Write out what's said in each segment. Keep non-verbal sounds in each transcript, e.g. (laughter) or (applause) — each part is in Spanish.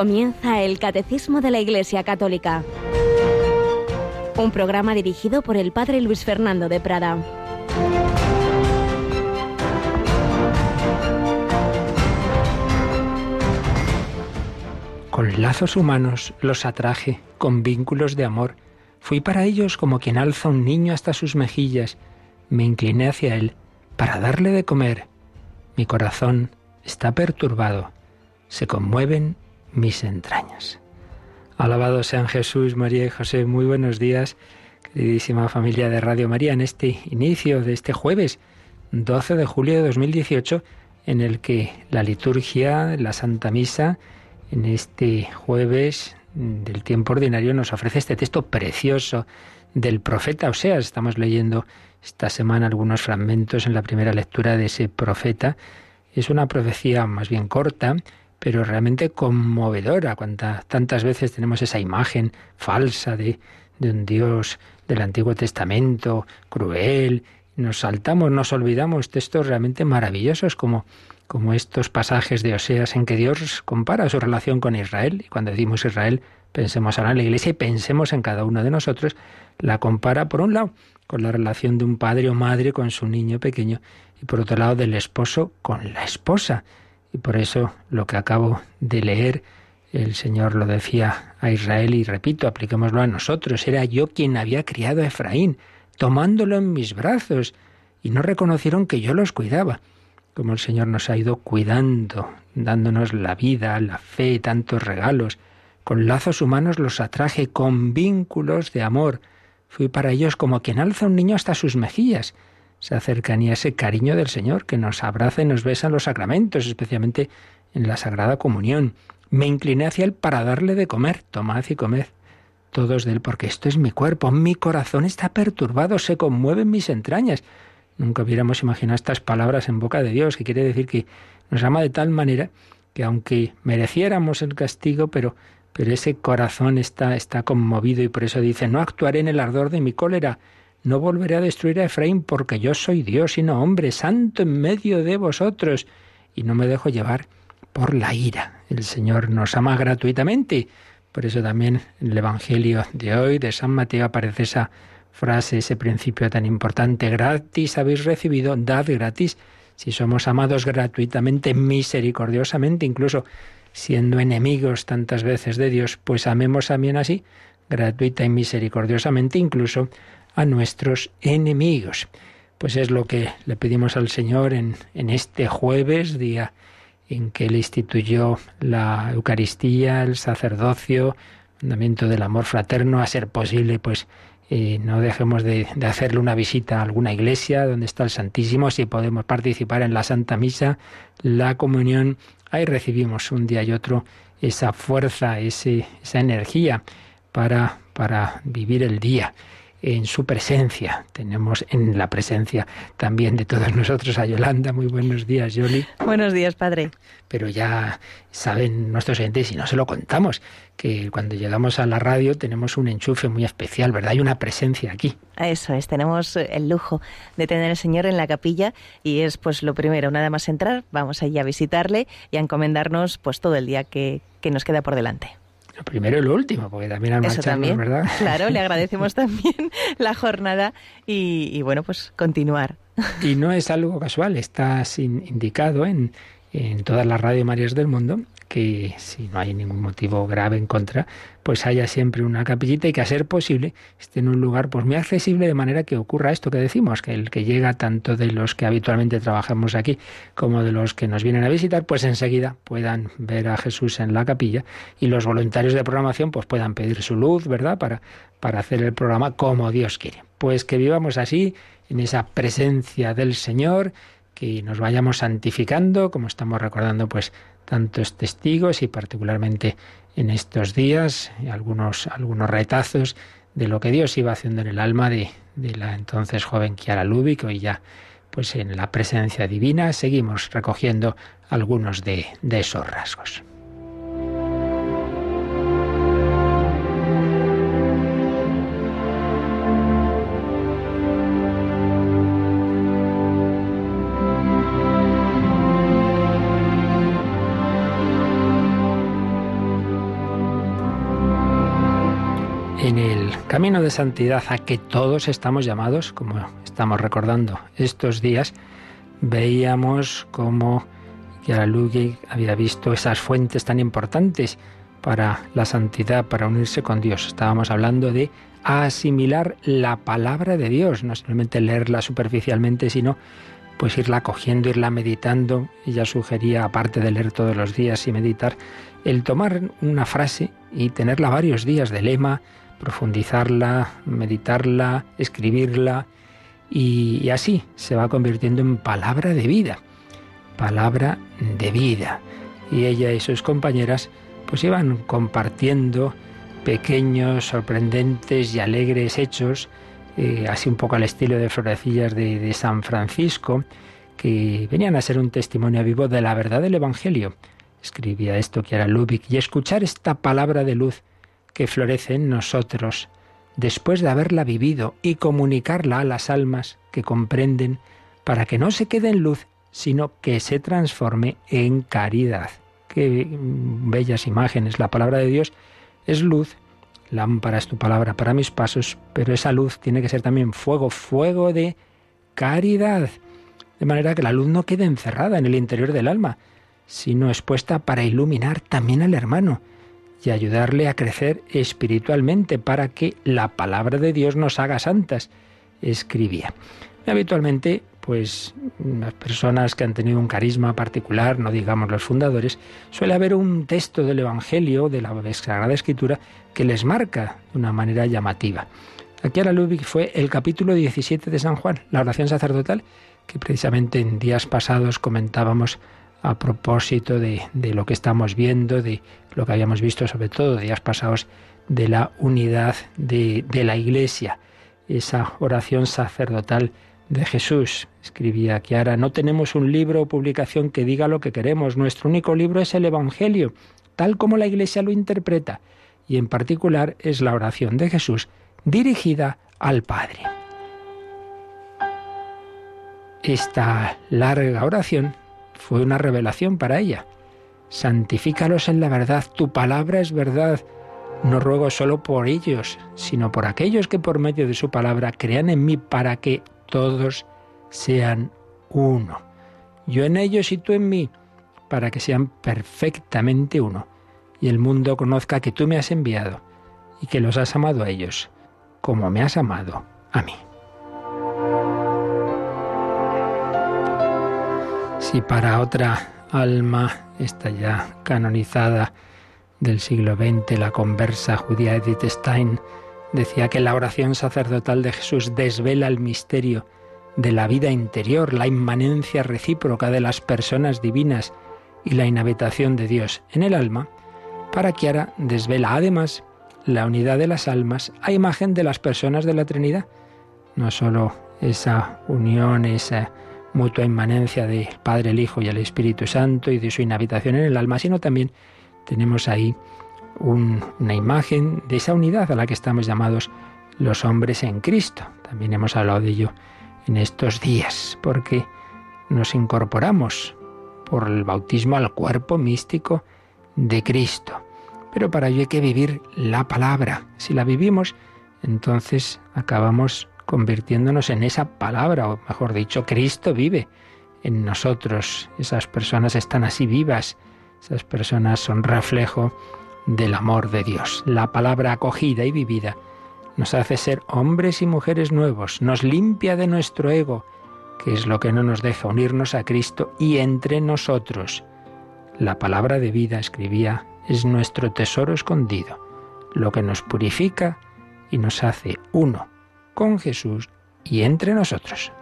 Comienza el Catecismo de la Iglesia Católica. Un programa dirigido por el Padre Luis Fernando de Prada. Con lazos humanos los atraje, con vínculos de amor. Fui para ellos como quien alza un niño hasta sus mejillas. Me incliné hacia él para darle de comer. Mi corazón está perturbado. Se conmueven mis entrañas. Alabado sean Jesús, María y José. Muy buenos días, queridísima familia de Radio María, en este inicio de este jueves 12 de julio de 2018, en el que la liturgia, la Santa Misa, en este jueves del tiempo ordinario nos ofrece este texto precioso del profeta Oseas. Estamos leyendo esta semana algunos fragmentos en la primera lectura de ese profeta. Es una profecía más bien corta, pero realmente conmovedora. Cuántas, tantas veces tenemos esa imagen falsa de, de un Dios del Antiguo Testamento, cruel, nos saltamos, nos olvidamos textos realmente maravillosos como, como estos pasajes de Oseas en que Dios compara su relación con Israel. Y cuando decimos Israel, pensemos ahora en la Iglesia y pensemos en cada uno de nosotros. La compara, por un lado, con la relación de un padre o madre con su niño pequeño y por otro lado del esposo con la esposa. Y por eso lo que acabo de leer, el Señor lo decía a Israel y repito, apliquémoslo a nosotros. Era yo quien había criado a Efraín, tomándolo en mis brazos, y no reconocieron que yo los cuidaba. Como el Señor nos ha ido cuidando, dándonos la vida, la fe, tantos regalos. Con lazos humanos los atraje, con vínculos de amor. Fui para ellos como quien alza un niño hasta sus mejillas esa cercanía, ese cariño del Señor que nos abraza y nos besa en los sacramentos, especialmente en la Sagrada Comunión. Me incliné hacia Él para darle de comer. Tomad y comed todos de Él, porque esto es mi cuerpo. Mi corazón está perturbado, se conmueven mis entrañas. Nunca hubiéramos imaginado estas palabras en boca de Dios, que quiere decir que nos ama de tal manera que aunque mereciéramos el castigo, pero, pero ese corazón está, está conmovido y por eso dice, no actuaré en el ardor de mi cólera no volveré a destruir a Efraín porque yo soy Dios y no hombre, santo en medio de vosotros, y no me dejo llevar por la ira. El Señor nos ama gratuitamente. Por eso también en el Evangelio de hoy de San Mateo aparece esa frase, ese principio tan importante, gratis habéis recibido, dad gratis. Si somos amados gratuitamente, misericordiosamente, incluso siendo enemigos tantas veces de Dios, pues amemos también así, gratuita y misericordiosamente, incluso a nuestros enemigos. Pues es lo que le pedimos al Señor en, en este jueves, día en que Él instituyó la Eucaristía, el sacerdocio, fundamento del amor fraterno, a ser posible, pues eh, no dejemos de, de, hacerle una visita a alguna iglesia donde está el Santísimo, si podemos participar en la Santa Misa, la comunión, ahí recibimos un día y otro esa fuerza, ese, esa energía para, para vivir el día en su presencia. Tenemos en la presencia también de todos nosotros a Yolanda. Muy buenos días, Yoli. Buenos días, padre. Pero ya saben nuestros oyentes, y no se lo contamos, que cuando llegamos a la radio tenemos un enchufe muy especial, ¿verdad? Hay una presencia aquí. Eso es, tenemos el lujo de tener al Señor en la capilla y es pues lo primero, nada más entrar, vamos allí a visitarle y a encomendarnos pues todo el día que, que nos queda por delante lo primero y lo último, porque también al Eso también, ¿verdad? Claro, le (laughs) agradecemos también (laughs) la jornada y, y, bueno, pues continuar. Y no es algo casual, está indicado en, en todas las Radio Marías del mundo que si no hay ningún motivo grave en contra, pues haya siempre una capillita y que a ser posible esté en un lugar pues muy accesible de manera que ocurra esto que decimos, que el que llega tanto de los que habitualmente trabajamos aquí como de los que nos vienen a visitar, pues enseguida puedan ver a Jesús en la capilla y los voluntarios de programación pues puedan pedir su luz, ¿verdad? Para, para hacer el programa como Dios quiere. Pues que vivamos así, en esa presencia del Señor, que nos vayamos santificando, como estamos recordando pues tantos testigos y particularmente en estos días algunos, algunos retazos de lo que Dios iba haciendo en el alma de, de la entonces joven Chiara Lubick, hoy ya pues en la presencia divina seguimos recogiendo algunos de, de esos rasgos. Camino de santidad a que todos estamos llamados, como estamos recordando estos días, veíamos cómo Kiara Ludwig había visto esas fuentes tan importantes para la santidad, para unirse con Dios. Estábamos hablando de asimilar la palabra de Dios, no simplemente leerla superficialmente, sino pues irla cogiendo, irla meditando. Ella sugería, aparte de leer todos los días y meditar, el tomar una frase y tenerla varios días de lema, profundizarla, meditarla, escribirla, y, así se va convirtiendo en palabra de vida, palabra de vida. Y ella y sus compañeras pues iban compartiendo pequeños, sorprendentes y alegres hechos, eh, así un poco al estilo de florecillas de, San Francisco, que venían a ser un testimonio vivo de la verdad del Evangelio. Escribía esto que era y escuchar esta palabra de luz que florece en nosotros, después de haberla vivido, y comunicarla a las almas que comprenden, para que no se quede en luz, sino que se transforme en caridad. Qué bellas imágenes. La palabra de Dios es luz, lámpara es tu palabra para mis pasos, pero esa luz tiene que ser también fuego, fuego de caridad. De manera que la luz no quede encerrada en el interior del alma, sino expuesta para iluminar también al hermano y ayudarle a crecer espiritualmente para que la palabra de Dios nos haga santas, escribía. Habitualmente pues las personas que han tenido un carisma particular, no digamos los fundadores, suele haber un texto del Evangelio, de la Sagrada Escritura, que les marca de una manera llamativa. Aquí a la Ludwig fue el capítulo 17 de San Juan, la oración sacerdotal, que precisamente en días pasados comentábamos a propósito de, lo que estamos viendo, de lo que habíamos visto sobre todo días pasados de la unidad de, de la Iglesia, esa oración sacerdotal de Jesús. Escribía Kiara, no tenemos un libro o publicación que diga lo que queremos. Nuestro único libro es el Evangelio, tal como la Iglesia lo interpreta, y en particular es la oración de Jesús dirigida al Padre. Esta larga oración fue una revelación para ella. Santifícalos en la verdad, tu palabra es verdad. No ruego solo por ellos, sino por aquellos que por medio de su palabra crean en mí para que todos sean uno. Yo en ellos y tú en mí, para que sean perfectamente uno, y el mundo conozca que tú me has enviado y que los has amado a ellos, como me has amado a mí. Si para otra alma, esta ya canonizada del siglo XX, la conversa judía Edith Stein, Decía que la oración sacerdotal de Jesús desvela el misterio de la vida interior, la inmanencia recíproca de las personas divinas y la inhabitación de Dios en el alma, para ahora desvela además la unidad de las almas a imagen de las personas de la Trinidad. No sólo esa unión, esa mutua inmanencia del Padre, el Hijo y el Espíritu Santo y de su inhabitación en el alma, sino también tenemos ahí una imagen de esa unidad a la que estamos llamados los hombres en Cristo. También hemos hablado de ello en estos días, porque nos incorporamos por el bautismo al cuerpo místico de Cristo. Pero para ello hay que vivir la palabra. Si la vivimos, entonces acabamos convirtiéndonos en esa palabra, o mejor dicho, Cristo vive en nosotros. Esas personas están así vivas, esas personas son reflejo del amor de Dios. La palabra acogida y vivida nos hace ser hombres y mujeres nuevos, nos limpia de nuestro ego, que es lo que no nos deja unirnos a Cristo y entre nosotros. La palabra de vida, escribía, es nuestro tesoro escondido, lo que nos purifica y nos hace uno con Jesús y entre nosotros.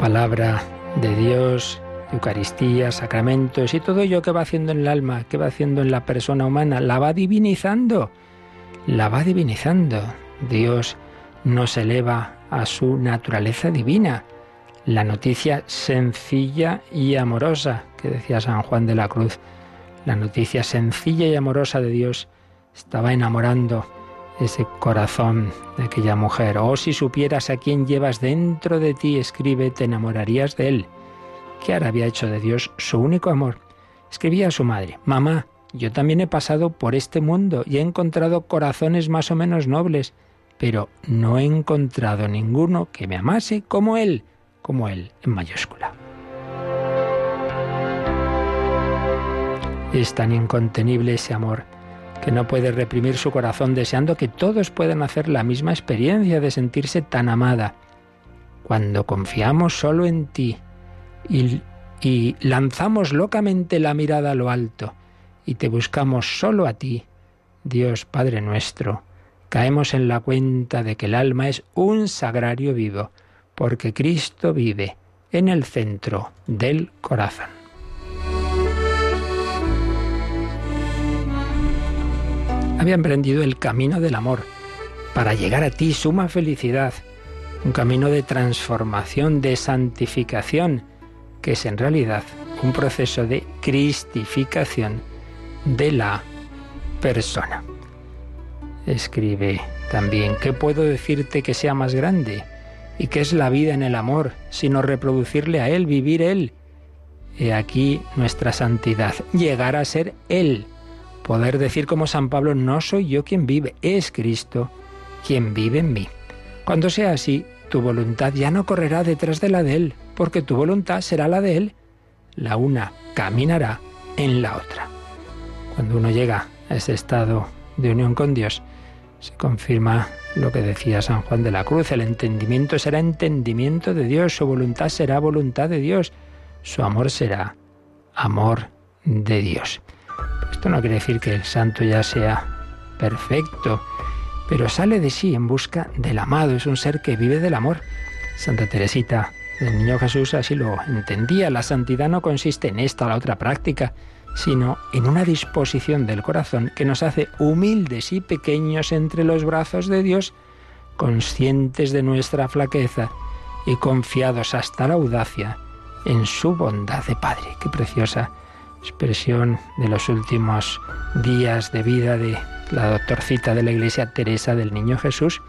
palabra de Dios, Eucaristía, sacramentos y todo ello que va haciendo en el alma, que va haciendo en la persona humana, la va divinizando, la va divinizando. Dios nos eleva a su naturaleza divina. La noticia sencilla y amorosa que decía San Juan de la Cruz, la noticia sencilla y amorosa de Dios estaba enamorando ese corazón de aquella mujer. Oh, si supieras a quién llevas dentro de ti, escribe, te enamorarías de él. Kiara había hecho de Dios su único amor. Escribía a su madre, Mamá, yo también he pasado por este mundo y he encontrado corazones más o menos nobles, pero no he encontrado ninguno que me amase como él, como él en mayúscula. Es tan incontenible ese amor que no puede reprimir su corazón deseando que todos puedan hacer la misma experiencia de sentirse tan amada. Cuando confiamos solo en ti y, lanzamos locamente la mirada a lo alto y te buscamos solo a ti, Dios Padre nuestro, caemos en la cuenta de que el alma es un sagrario vivo, porque Cristo vive en el centro del corazón. había emprendido el camino del amor para llegar a ti suma felicidad, un camino de transformación, de santificación, que es en realidad un proceso de cristificación de la persona. Escribe también, ¿qué puedo decirte que sea más grande? ¿Y qué es la vida en el amor, sino reproducirle a Él, vivir Él? He aquí nuestra santidad, llegar a ser Él Poder decir como San Pablo, no soy yo quien vive, es Cristo quien vive en mí. Cuando sea así, tu voluntad ya no correrá detrás de la de Él, porque tu voluntad será la de Él. La una caminará en la otra. Cuando uno llega a ese estado de unión con Dios, se confirma lo que decía San Juan de la Cruz, el entendimiento será entendimiento de Dios, su voluntad será voluntad de Dios, su amor será amor de Dios. Esto no quiere decir que el santo ya sea perfecto, pero sale de sí en busca del amado, es un ser que vive del amor. Santa Teresita del Niño Jesús así lo entendía. La santidad no consiste en esta o la otra práctica, sino en una disposición del corazón que nos hace humildes y pequeños entre los brazos de Dios, conscientes de nuestra flaqueza y confiados hasta la audacia en su bondad de Padre. Qué preciosa expresión de los últimos días de vida de la doctorcita de la Iglesia Teresa del Niño Jesús.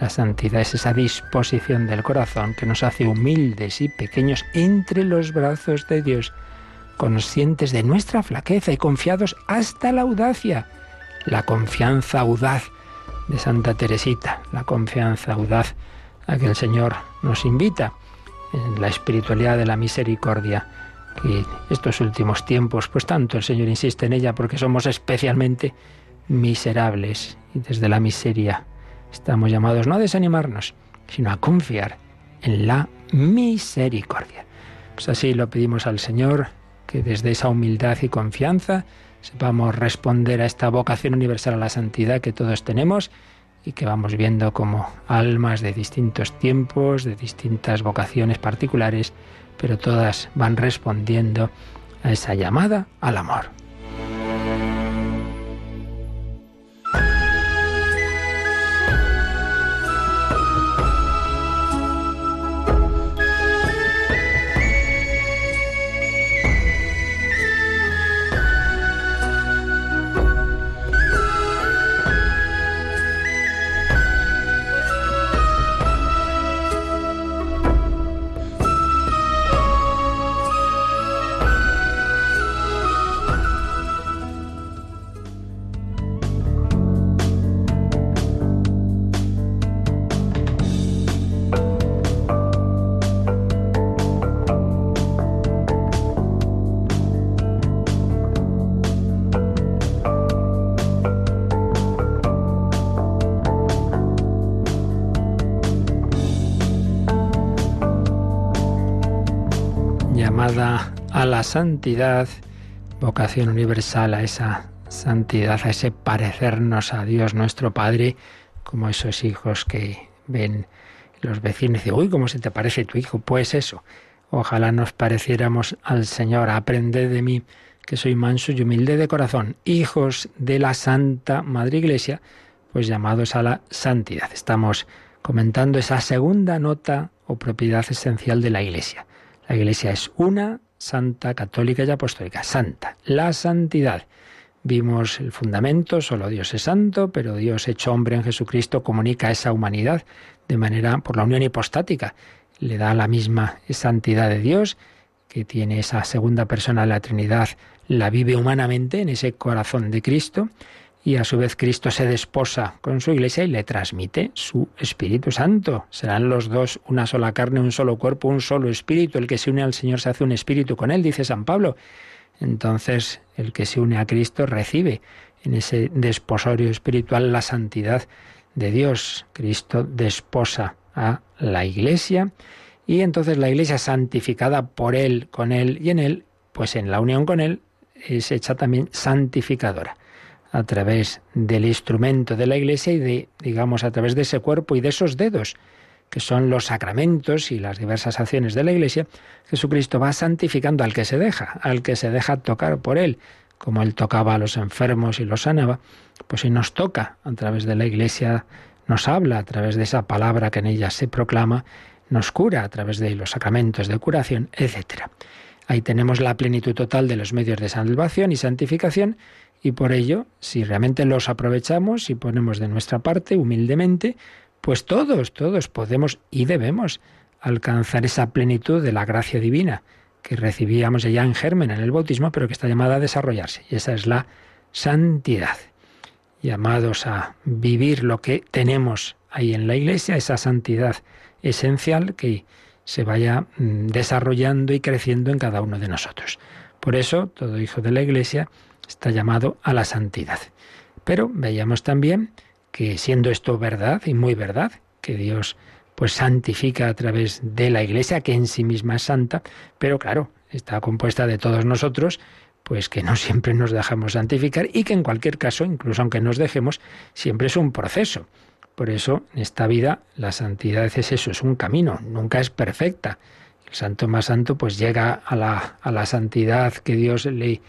La santidad es esa disposición del corazón que nos hace humildes y pequeños entre los brazos de Dios, conscientes de nuestra flaqueza y confiados hasta la audacia. La confianza audaz de Santa Teresita, la confianza audaz a que el Señor nos invita en la espiritualidad de la misericordia que estos últimos tiempos, pues tanto el Señor insiste en ella porque somos especialmente miserables y desde la miseria estamos llamados no a desanimarnos, sino a confiar en la misericordia. Pues así lo pedimos al Señor, que desde esa humildad y confianza sepamos responder a esta vocación universal a la santidad que todos tenemos y que vamos viendo como almas de distintos tiempos, de distintas vocaciones particulares, pero todas van respondiendo a esa llamada al amor. Santidad, vocación universal a esa santidad, a ese parecernos a Dios nuestro Padre, como esos hijos que ven los vecinos y dicen, uy, ¿cómo se te parece tu hijo? Pues eso, ojalá nos pareciéramos al Señor, aprended de mí, que soy manso y humilde de corazón, hijos de la Santa Madre Iglesia, pues llamados a la santidad. Estamos comentando esa segunda nota o propiedad esencial de la Iglesia. La Iglesia es una, santa, católica y apostólica. Santa, la santidad. Vimos el fundamento, solo Dios es santo, pero Dios hecho hombre en Jesucristo comunica esa humanidad de manera por la unión hipostática. Le da la misma santidad de Dios, que tiene esa segunda persona de la Trinidad, la vive humanamente en ese corazón de Cristo y a su vez Cristo se desposa con su iglesia y le transmite su Espíritu Santo. Serán los dos una sola carne, un solo cuerpo, un solo espíritu. El que se une al Señor se hace un espíritu con él, dice San Pablo. Entonces el que se une a Cristo recibe en ese desposorio espiritual la santidad de Dios. Cristo desposa a la iglesia y entonces la iglesia santificada por él, con él y en él, pues en la unión con él es hecha también santificadora a través del instrumento de la Iglesia y de, digamos, a través de ese cuerpo y de esos dedos, que son los sacramentos y las diversas acciones de la Iglesia, Jesucristo va santificando al que se deja, al que se deja tocar por Él, como Él tocaba a los enfermos y los sanaba, pues si nos toca a través de la Iglesia, nos habla a través de esa palabra que en ella se proclama, nos cura a través de los sacramentos de curación, etc. Ahí tenemos la plenitud total de los medios de salvación y santificación y por ello, si realmente los aprovechamos y ponemos de nuestra parte humildemente, pues todos, todos podemos y debemos alcanzar esa plenitud de la gracia divina que recibíamos ya en germen en el bautismo, pero que está llamada a desarrollarse. Y esa es la santidad. Llamados a vivir lo que tenemos ahí en la iglesia, esa santidad esencial que se vaya mm, desarrollando y creciendo en cada uno de nosotros. Por eso, todo hijo de la iglesia está llamado a la santidad. Pero veíamos también que siendo esto verdad y muy verdad, que Dios pues santifica a través de la Iglesia, que en sí misma es santa, pero claro, está compuesta de todos nosotros, pues que no (laughs) siempre nos dejamos santificar y que en cualquier caso, incluso aunque nos dejemos, siempre es un proceso. Por eso, en esta vida, la santidad es eso, es un camino, nunca es perfecta. El santo más santo pues llega a la, a la santidad que Dios le,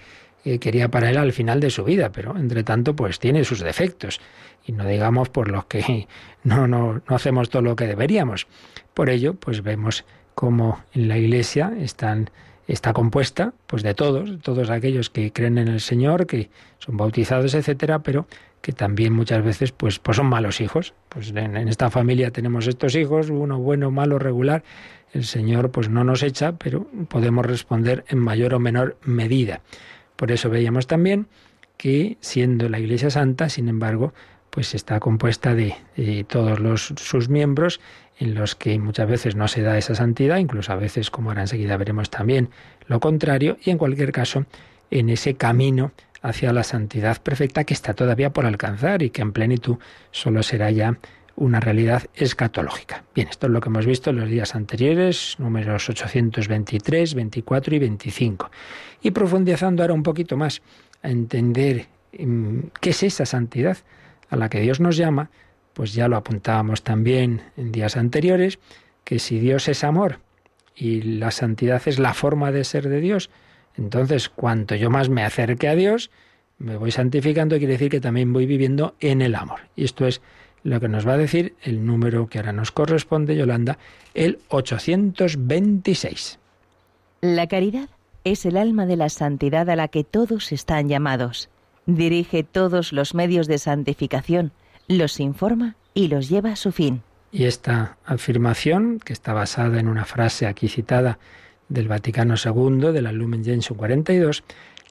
quería para él al final de su vida, pero entre tanto pues tiene sus defectos y no digamos por los que (laughs) no, no, no hacemos todo lo que deberíamos. Por ello pues vemos cómo en la iglesia están está compuesta pues de todos, todos aquellos que creen en el Señor, que son bautizados, etcétera, pero que también muchas veces pues, pues son malos hijos. Pues en, en, esta familia tenemos estos hijos, uno bueno, malo, regular. El Señor pues no nos echa, pero podemos responder en mayor o menor medida. Por eso veíamos también que siendo la Iglesia Santa, sin embargo, pues está compuesta de, todos los, sus miembros en los que muchas veces no se da esa santidad, incluso a veces, como ahora enseguida veremos también, lo contrario, y en cualquier caso, en ese camino hacia la santidad perfecta que está todavía por alcanzar y que en plenitud solo será ya una realidad escatológica. Bien, esto es lo que hemos visto en los días anteriores, números 823, 24 y 25. Y profundizando ahora un poquito más a entender em, qué es esa santidad a la que Dios nos llama, pues ya lo apuntábamos también en días anteriores, que si Dios es amor y la santidad es la forma de ser de Dios, entonces cuanto yo más me acerque a Dios, me voy santificando, quiere decir que también voy viviendo en el amor. Y esto es lo que nos va a decir el número que ahora nos corresponde, Yolanda, el 826. La caridad es el alma de la santidad a la que todos están llamados. Dirige todos los medios de santificación, los informa y los lleva a su fin. Y esta afirmación, que está basada en una frase aquí citada del Vaticano II, de la Lumen Gentium 42,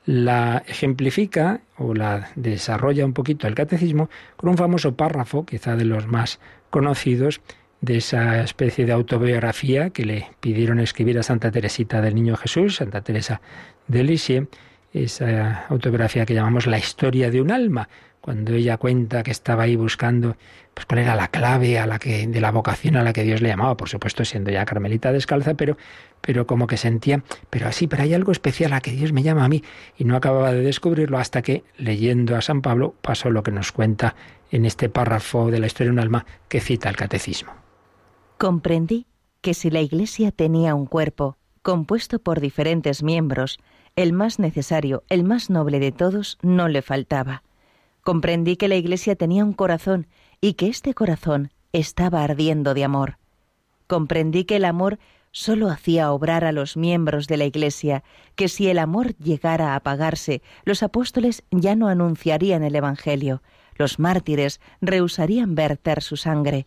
la ejemplifica o la desarrolla un poquito el catecismo con un famoso párrafo, quizá de los más conocidos, de esa especie de autobiografía que le pidieron escribir a Santa Teresita del Niño Jesús, Santa Teresa de Lisieux, esa autobiografía que llamamos La historia de un alma, cuando ella cuenta que estaba ahí buscando pues cuál era la clave a la que de la vocación a la que Dios le llamaba, por supuesto siendo ya carmelita descalza, pero pero como que sentía, pero así, pero hay algo especial a que Dios me llama a mí y no acababa de descubrirlo hasta que leyendo a San Pablo pasó lo que nos cuenta en este párrafo de la historia de un alma que cita el catecismo. Comprendí que si la Iglesia tenía un cuerpo compuesto por diferentes miembros, el más necesario, el más noble de todos, no le faltaba. Comprendí que la Iglesia tenía un corazón y que este corazón estaba ardiendo de amor. Comprendí que el amor sólo hacía obrar a los miembros de la Iglesia, que si el amor llegara a apagarse, los apóstoles ya no anunciarían el Evangelio, los mártires rehusarían verter su sangre.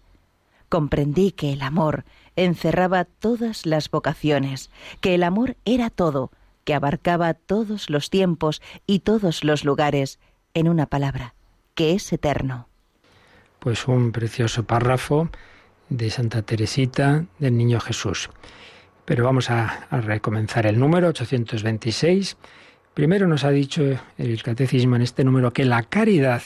Comprendí que el amor encerraba todas las vocaciones, que el amor era todo, que abarcaba todos los tiempos y todos los lugares, en una palabra, que es eterno. Pues un precioso párrafo de Santa Teresita del Niño Jesús. Pero vamos a, recomenzar el número 826. Primero nos ha dicho el catecismo en este número que la caridad,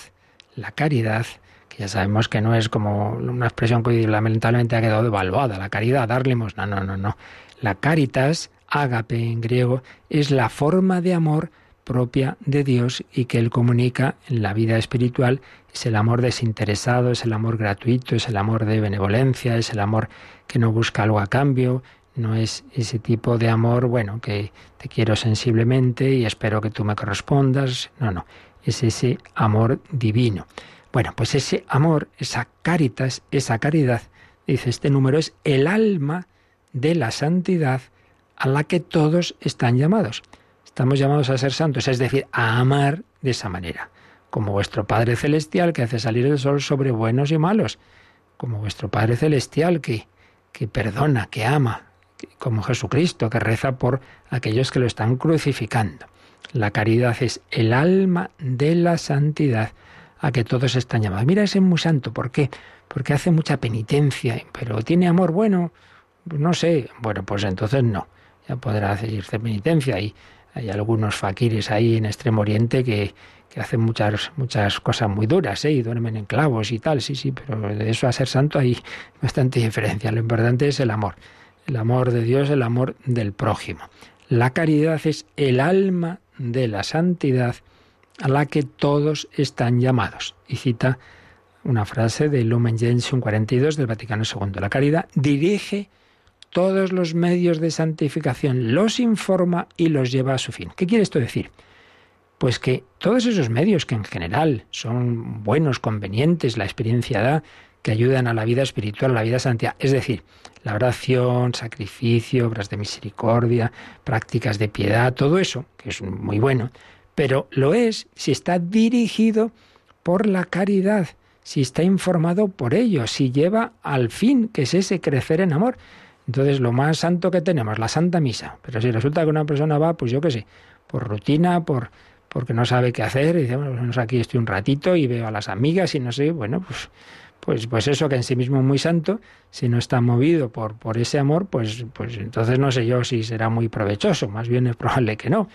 la caridad, que ya sabemos que no es como una expresión que lamentablemente ha quedado devaluada, la caridad, darle no, no, no, no. La caritas, ágape en griego, es la forma de amor propia de Dios y que Él comunica en la vida espiritual es el amor desinteresado, es el amor gratuito, es el amor de benevolencia, es el amor que no busca algo a cambio, no es ese tipo de amor, bueno, que te quiero sensiblemente y espero que tú me correspondas, no, no, es ese amor divino. Bueno, pues ese amor, esa caritas, esa caridad, dice este número, es el alma de la santidad a la que todos están llamados. Estamos llamados a ser santos, es decir, a amar de esa manera, como vuestro Padre Celestial que hace salir el sol sobre buenos y malos, como vuestro Padre Celestial que, que perdona, que ama, como Jesucristo que reza por aquellos que lo están crucificando. La caridad es el alma de la santidad a que todos están llamados. Mira, ese es muy santo, ¿por qué? Porque hace mucha penitencia, pero tiene amor bueno, no sé, bueno, pues entonces no, ya podrá hacer penitencia y hay algunos faquires ahí en Extremo Oriente que, que hacen muchas, muchas cosas muy duras, ¿eh? y duermen en clavos y tal, sí, sí, pero de eso a ser santo hay (laughs) bastante diferencia. Lo importante es el amor, el amor de Dios, el amor del prójimo. La caridad es el alma de la santidad a la que todos están llamados. Y cita una frase de Lumen Gentium 42 del Vaticano II. La caridad dirige todos los medios de santificación, los informa y los lleva a su fin. ¿Qué quiere esto decir? Pues que todos esos medios que en general son buenos, convenientes, la experiencia da, que ayudan a la vida espiritual, a la vida santidad, es decir, la oración, sacrificio, obras de misericordia, prácticas de piedad, todo eso, que es muy bueno, pero lo es si está dirigido por la caridad, si está informado por ello, si lleva al fin, que es ese crecer en amor. Entonces, lo más santo que tenemos, la Santa Misa. Pero si resulta que una persona va, pues yo qué sé, por rutina, por porque no sabe qué hacer, y dice, bueno, pues aquí estoy un ratito y veo a las amigas y no sé, bueno, pues, pues, pues eso que en sí mismo es muy santo, si no está movido por, por ese amor, pues, pues entonces no sé yo si será muy provechoso, más bien es probable que no.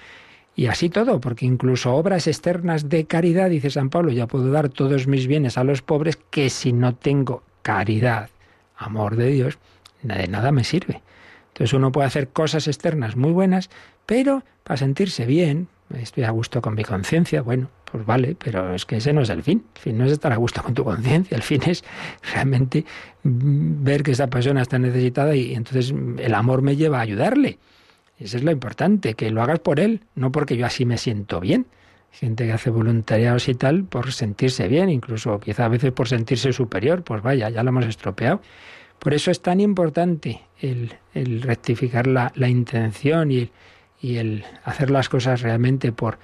Y así todo, porque incluso obras externas de caridad, dice San Pablo, ya puedo dar todos mis bienes a los pobres, que si no tengo caridad, amor de Dios, de nada me sirve. Entonces uno puede hacer cosas externas muy buenas, pero para sentirse bien, estoy a gusto con mi conciencia, bueno, pues vale, pero es que ese no es el fin. El fin no es estar a gusto con tu conciencia, el fin es realmente ver que esa persona está necesitada y entonces el amor me lleva a ayudarle. Eso es lo importante, que lo hagas por él, no porque yo así me siento bien. Gente que hace voluntariados y tal por sentirse bien, incluso quizá a veces por sentirse superior, pues vaya, ya lo hemos estropeado. Por eso es tan importante el, rectificar la, intención y, el hacer las cosas realmente por,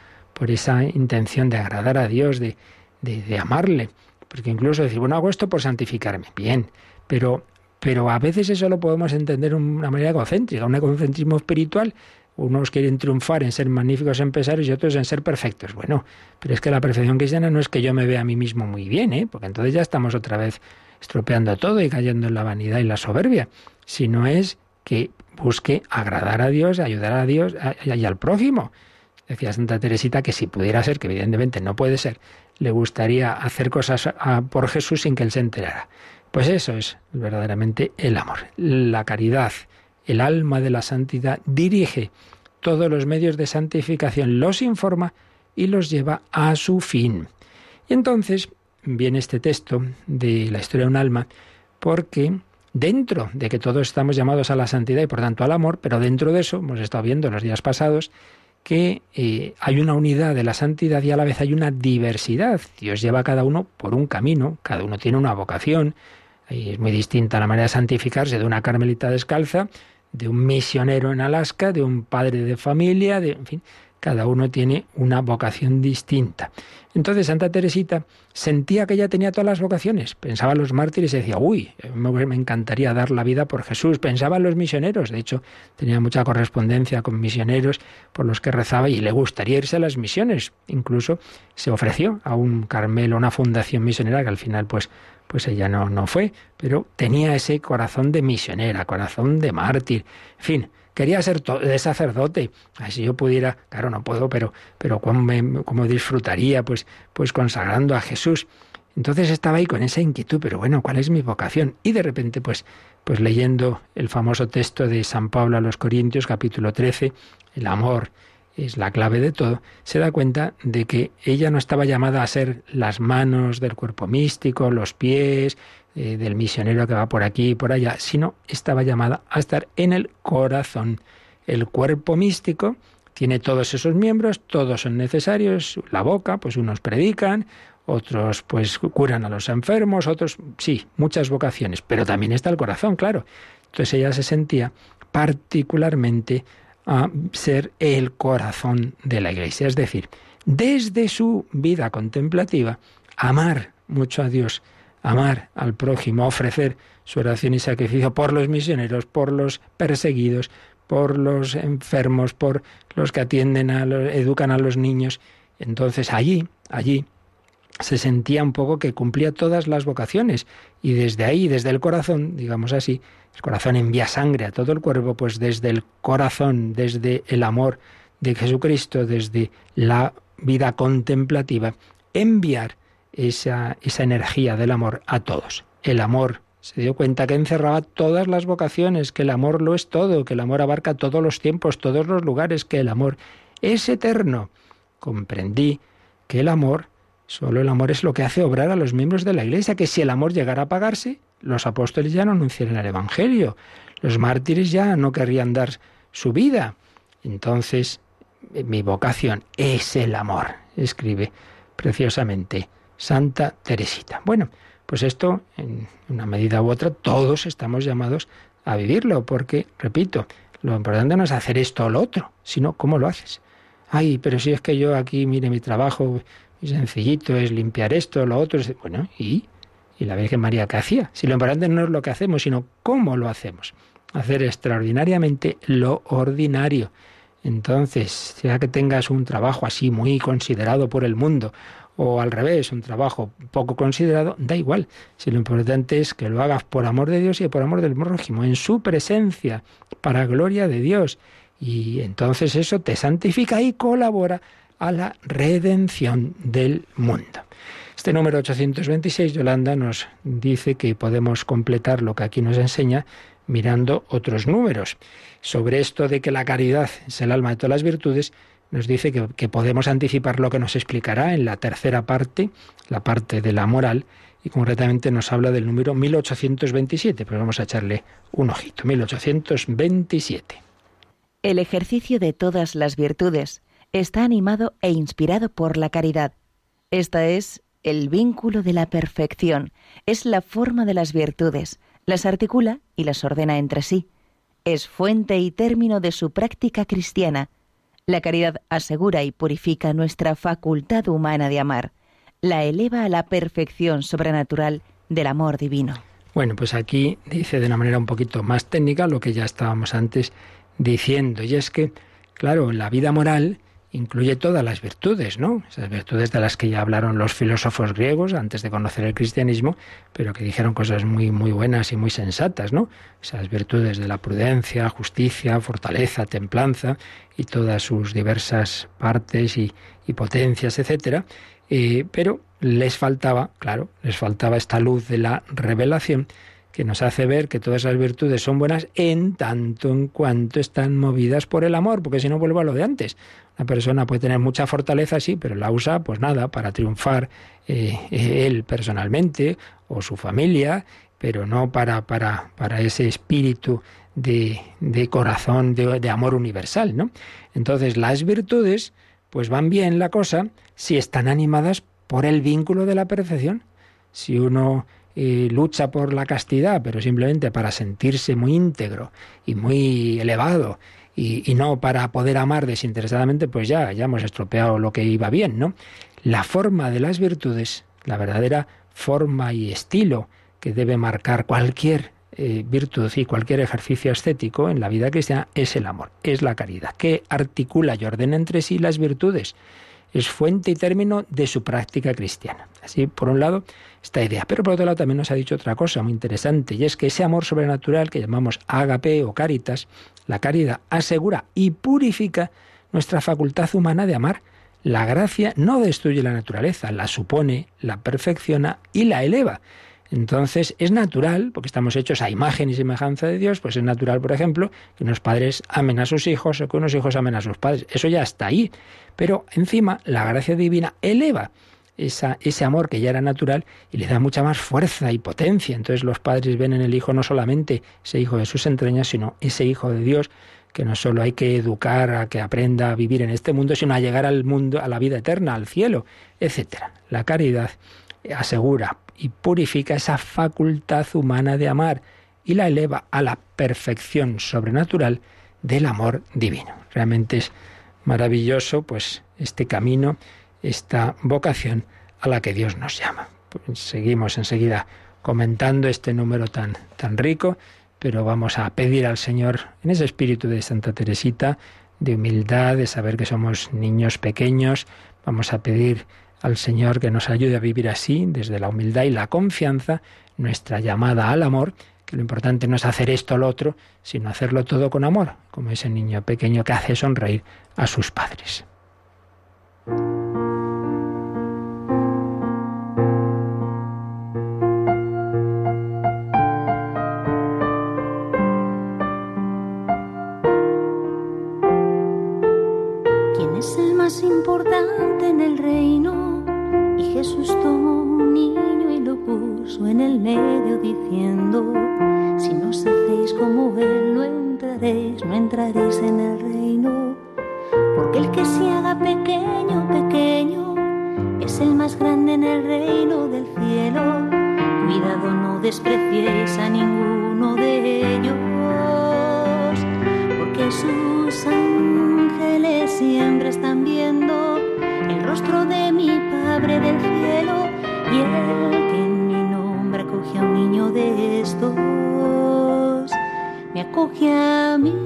esa intención de agradar a Dios, de, de, amarle. Porque incluso decir, bueno, hago esto por santificarme. Bien, pero, pero a veces eso lo podemos entender de una manera egocéntrica, un egocentrismo espiritual. Unos quieren triunfar en ser magníficos empresarios y otros en ser perfectos. Bueno, pero es que la perfección cristiana no es que yo me vea a mí mismo muy bien, ¿eh? porque entonces ya estamos otra vez estropeando todo y cayendo en la vanidad y la soberbia, sino es que busque agradar a Dios, ayudar a Dios y al prójimo. Decía Santa Teresita que si pudiera ser, que evidentemente no puede ser, le gustaría hacer cosas por Jesús sin que él se enterara. Pues eso es verdaderamente el amor. La caridad, el alma de la santidad, dirige todos los medios de santificación, los informa y los lleva a su fin. Y entonces viene este texto de la historia de un alma porque dentro de que todos estamos llamados a la santidad y por tanto al amor, pero dentro de eso, hemos estado viendo los días pasados, que eh, hay una unidad de la santidad y a la vez hay una diversidad. Dios lleva a cada uno por un camino, cada uno tiene una vocación, y es muy distinta la manera de santificarse de una carmelita descalza de un misionero en Alaska, de un padre de familia, de, en fin, cada uno tiene una vocación distinta. Entonces Santa Teresita sentía que ella tenía todas las vocaciones. Pensaba en los mártires y decía, uy, me encantaría dar la vida por Jesús. Pensaba en los misioneros. De hecho, tenía mucha correspondencia con misioneros por los que rezaba y le gustaría irse a las misiones. Incluso se ofreció a un Carmelo, una fundación misionera que al final pues pues ella no, no fue, pero tenía ese corazón de misionera, corazón de mártir, en fin, quería ser de sacerdote. Si yo pudiera, claro, no puedo, pero, pero cómo, disfrutaría pues, pues consagrando a Jesús. Entonces estaba ahí con esa inquietud, pero bueno, ¿cuál es mi vocación? Y de repente, pues, pues leyendo el famoso texto de San Pablo a los Corintios, capítulo 13, el amor es la clave de todo, se da cuenta de que ella no estaba llamada a ser las manos del cuerpo místico, los pies, eh, del misionero que va por aquí y por allá, sino estaba llamada a estar en el corazón. El cuerpo místico tiene todos esos miembros, todos son necesarios, la boca, pues unos predican, otros pues curan a los enfermos, otros sí, muchas vocaciones, pero también está el corazón, claro. Entonces ella se sentía particularmente a ser el corazón de la iglesia, es decir, desde su vida contemplativa, amar mucho a Dios, amar al prójimo, ofrecer su oración y sacrificio por los misioneros, por los perseguidos, por los enfermos, por los que atienden a los, educan a los niños. Entonces allí, allí se sentía un poco que cumplía todas las vocaciones y desde ahí, desde el corazón, digamos así, el corazón envía sangre a todo el cuerpo, pues desde el corazón, desde el amor de Jesucristo, desde la vida contemplativa, enviar esa, esa energía del amor a todos. El amor se dio cuenta que encerraba todas las vocaciones, que el amor lo es todo, que el amor abarca todos los tiempos, todos los lugares, que el amor es eterno. Comprendí que el amor, solo el amor es lo que hace obrar a los miembros de la Iglesia, que si el amor llegara a apagarse, los apóstoles ya no anunciarían el Evangelio, los mártires ya no querrían dar su vida. Entonces, mi vocación es el amor, escribe preciosamente Santa Teresita. Bueno, pues esto, en una medida u otra, todos estamos llamados a vivirlo, porque, repito, lo importante no es hacer esto o lo otro, sino cómo lo haces. Ay, pero si es que yo aquí, mire, mi trabajo muy sencillito es limpiar esto, lo otro, bueno, ¿y? ¿Y la Virgen María qué hacía? Si lo importante no es lo que hacemos, sino cómo lo hacemos. Hacer extraordinariamente lo ordinario. Entonces, sea que tengas un trabajo así muy considerado por el mundo, o al revés, un trabajo poco considerado, da igual. Si lo importante es que lo hagas por amor de Dios y por amor del prójimo, en su presencia, para gloria de Dios. Y entonces eso te santifica y colabora a la redención del mundo. Este número 826, Yolanda, nos dice que podemos completar lo que aquí nos enseña mirando otros números. Sobre esto de que la caridad es el alma de todas las virtudes, nos dice que, podemos anticipar lo que nos explicará en la tercera parte, la parte de la moral, y concretamente nos habla del número 1827, pero vamos a echarle un ojito, 1827. El ejercicio de todas las virtudes está animado e inspirado por la caridad. Esta es el vínculo de la perfección, es la forma de las virtudes, las articula y las ordena entre sí. Es fuente y término de su práctica cristiana, la caridad asegura y purifica nuestra facultad humana de amar, la eleva a la perfección sobrenatural del amor divino. Bueno, pues aquí dice de una manera un poquito más técnica lo que ya estábamos antes diciendo, y es que, claro, la vida moral incluye todas las virtudes, ¿no? Esas virtudes de las que ya hablaron los filósofos griegos antes de conocer el cristianismo, pero que dijeron cosas muy muy buenas y muy sensatas, ¿no? Esas virtudes de la prudencia, justicia, fortaleza, templanza y todas sus diversas partes y, potencias, etcétera. Eh, pero les faltaba, claro, les faltaba esta luz de la revelación que nos hace ver que todas esas virtudes son buenas en tanto en cuanto están movidas por el amor, porque si no vuelvo a lo de antes. Una persona puede tener mucha fortaleza, sí, pero la usa, pues nada, para triunfar eh, él personalmente o su familia, pero no para, para, para ese espíritu de, de corazón, de, de, amor universal, ¿no? Entonces, las virtudes, pues van bien la cosa si están animadas por el vínculo de la perfección. Si uno eh, lucha por la castidad, pero simplemente para sentirse muy íntegro y muy elevado y, no para poder amar desinteresadamente, pues ya, ya hemos estropeado lo que iba bien, ¿no? La forma de las virtudes, la verdadera forma y estilo que debe marcar cualquier eh, virtud y cualquier ejercicio estético en la vida cristiana es el amor, es la caridad, que articula y ordena entre sí las virtudes. Es fuente y término de su práctica cristiana. Así, por un lado, esta idea. Pero por otro lado también nos ha dicho otra cosa muy interesante, y es que ese amor sobrenatural que llamamos agape o caritas, la caridad asegura y purifica nuestra facultad humana de amar. La gracia no destruye la naturaleza, la supone, la perfecciona y la eleva. Entonces es natural, porque estamos hechos a imagen y semejanza de Dios, pues es natural, por ejemplo, que unos padres amen a sus hijos o que unos hijos amen a sus padres. Eso ya está ahí. Pero encima la gracia divina eleva ese amor que ya era natural y le da mucha más fuerza y potencia. Entonces los padres ven en el hijo no solamente ese hijo de sus entrañas, sino ese hijo de Dios que no solo hay que educar a que aprenda a vivir en este mundo, sino a llegar al mundo, a la vida eterna, al cielo, etcétera. La caridad asegura y purifica esa facultad humana de amar y la eleva a la perfección sobrenatural del amor divino. Realmente es maravilloso pues este camino esta vocación a la que Dios nos llama. Pues seguimos enseguida comentando este número tan, tan rico, pero vamos a pedir al Señor, en ese espíritu de Santa Teresita, de humildad, de saber que somos niños pequeños, vamos a pedir al Señor que nos ayude a vivir así, desde la humildad y la confianza, nuestra llamada al amor, que lo importante no es hacer esto o lo otro, sino hacerlo todo con amor, como ese niño pequeño que hace sonreír a sus padres. Medio diciendo, si no os hacéis como Él, no entraréis, no entraréis en el reino. Porque el que se haga pequeño, pequeño, es el más grande en el reino del cielo. Cuidado, no despreciéis a ninguno de ellos, porque sus ángeles siempre un niño de estos, me acoge a mí.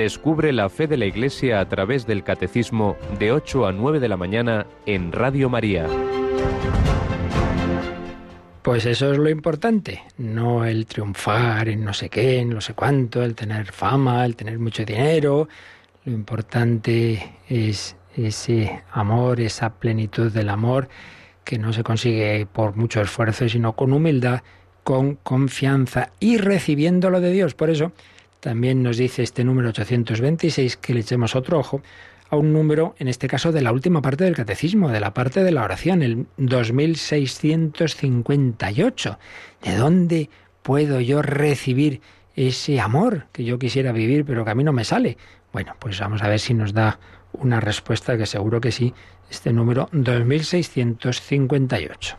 Descubre la fe de la Iglesia a través del Catecismo de 8 a 9 de la mañana en Radio María. Pues eso es lo importante, no el triunfar en no sé qué, en no sé cuánto, el tener fama, el tener mucho dinero. Lo importante es ese amor, esa plenitud del amor que no se consigue por mucho esfuerzo, sino con humildad, con confianza y recibiéndolo de Dios. Por eso también nos dice este número 826 que le echemos otro ojo a un número, en este caso, de la última parte del catecismo, de la parte de la oración, el 2658. ¿De dónde puedo yo recibir ese amor que yo quisiera vivir, pero que a mí no me sale? Bueno, pues vamos a ver si nos da una respuesta que seguro que sí, este número 2658.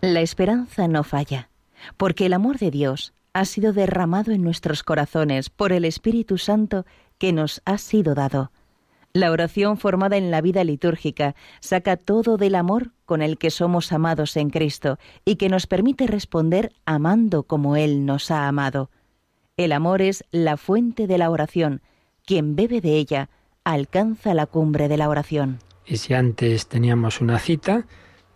La esperanza no falla, porque el amor de Dios ha sido derramado en nuestros corazones por el Espíritu Santo que nos ha sido dado La oración formada en la vida litúrgica saca todo del amor con el que somos amados en Cristo y que nos permite responder amando como Él nos ha amado. El amor es la fuente de la oración. Quien bebe de ella alcanza la cumbre de la oración. Y si antes teníamos una cita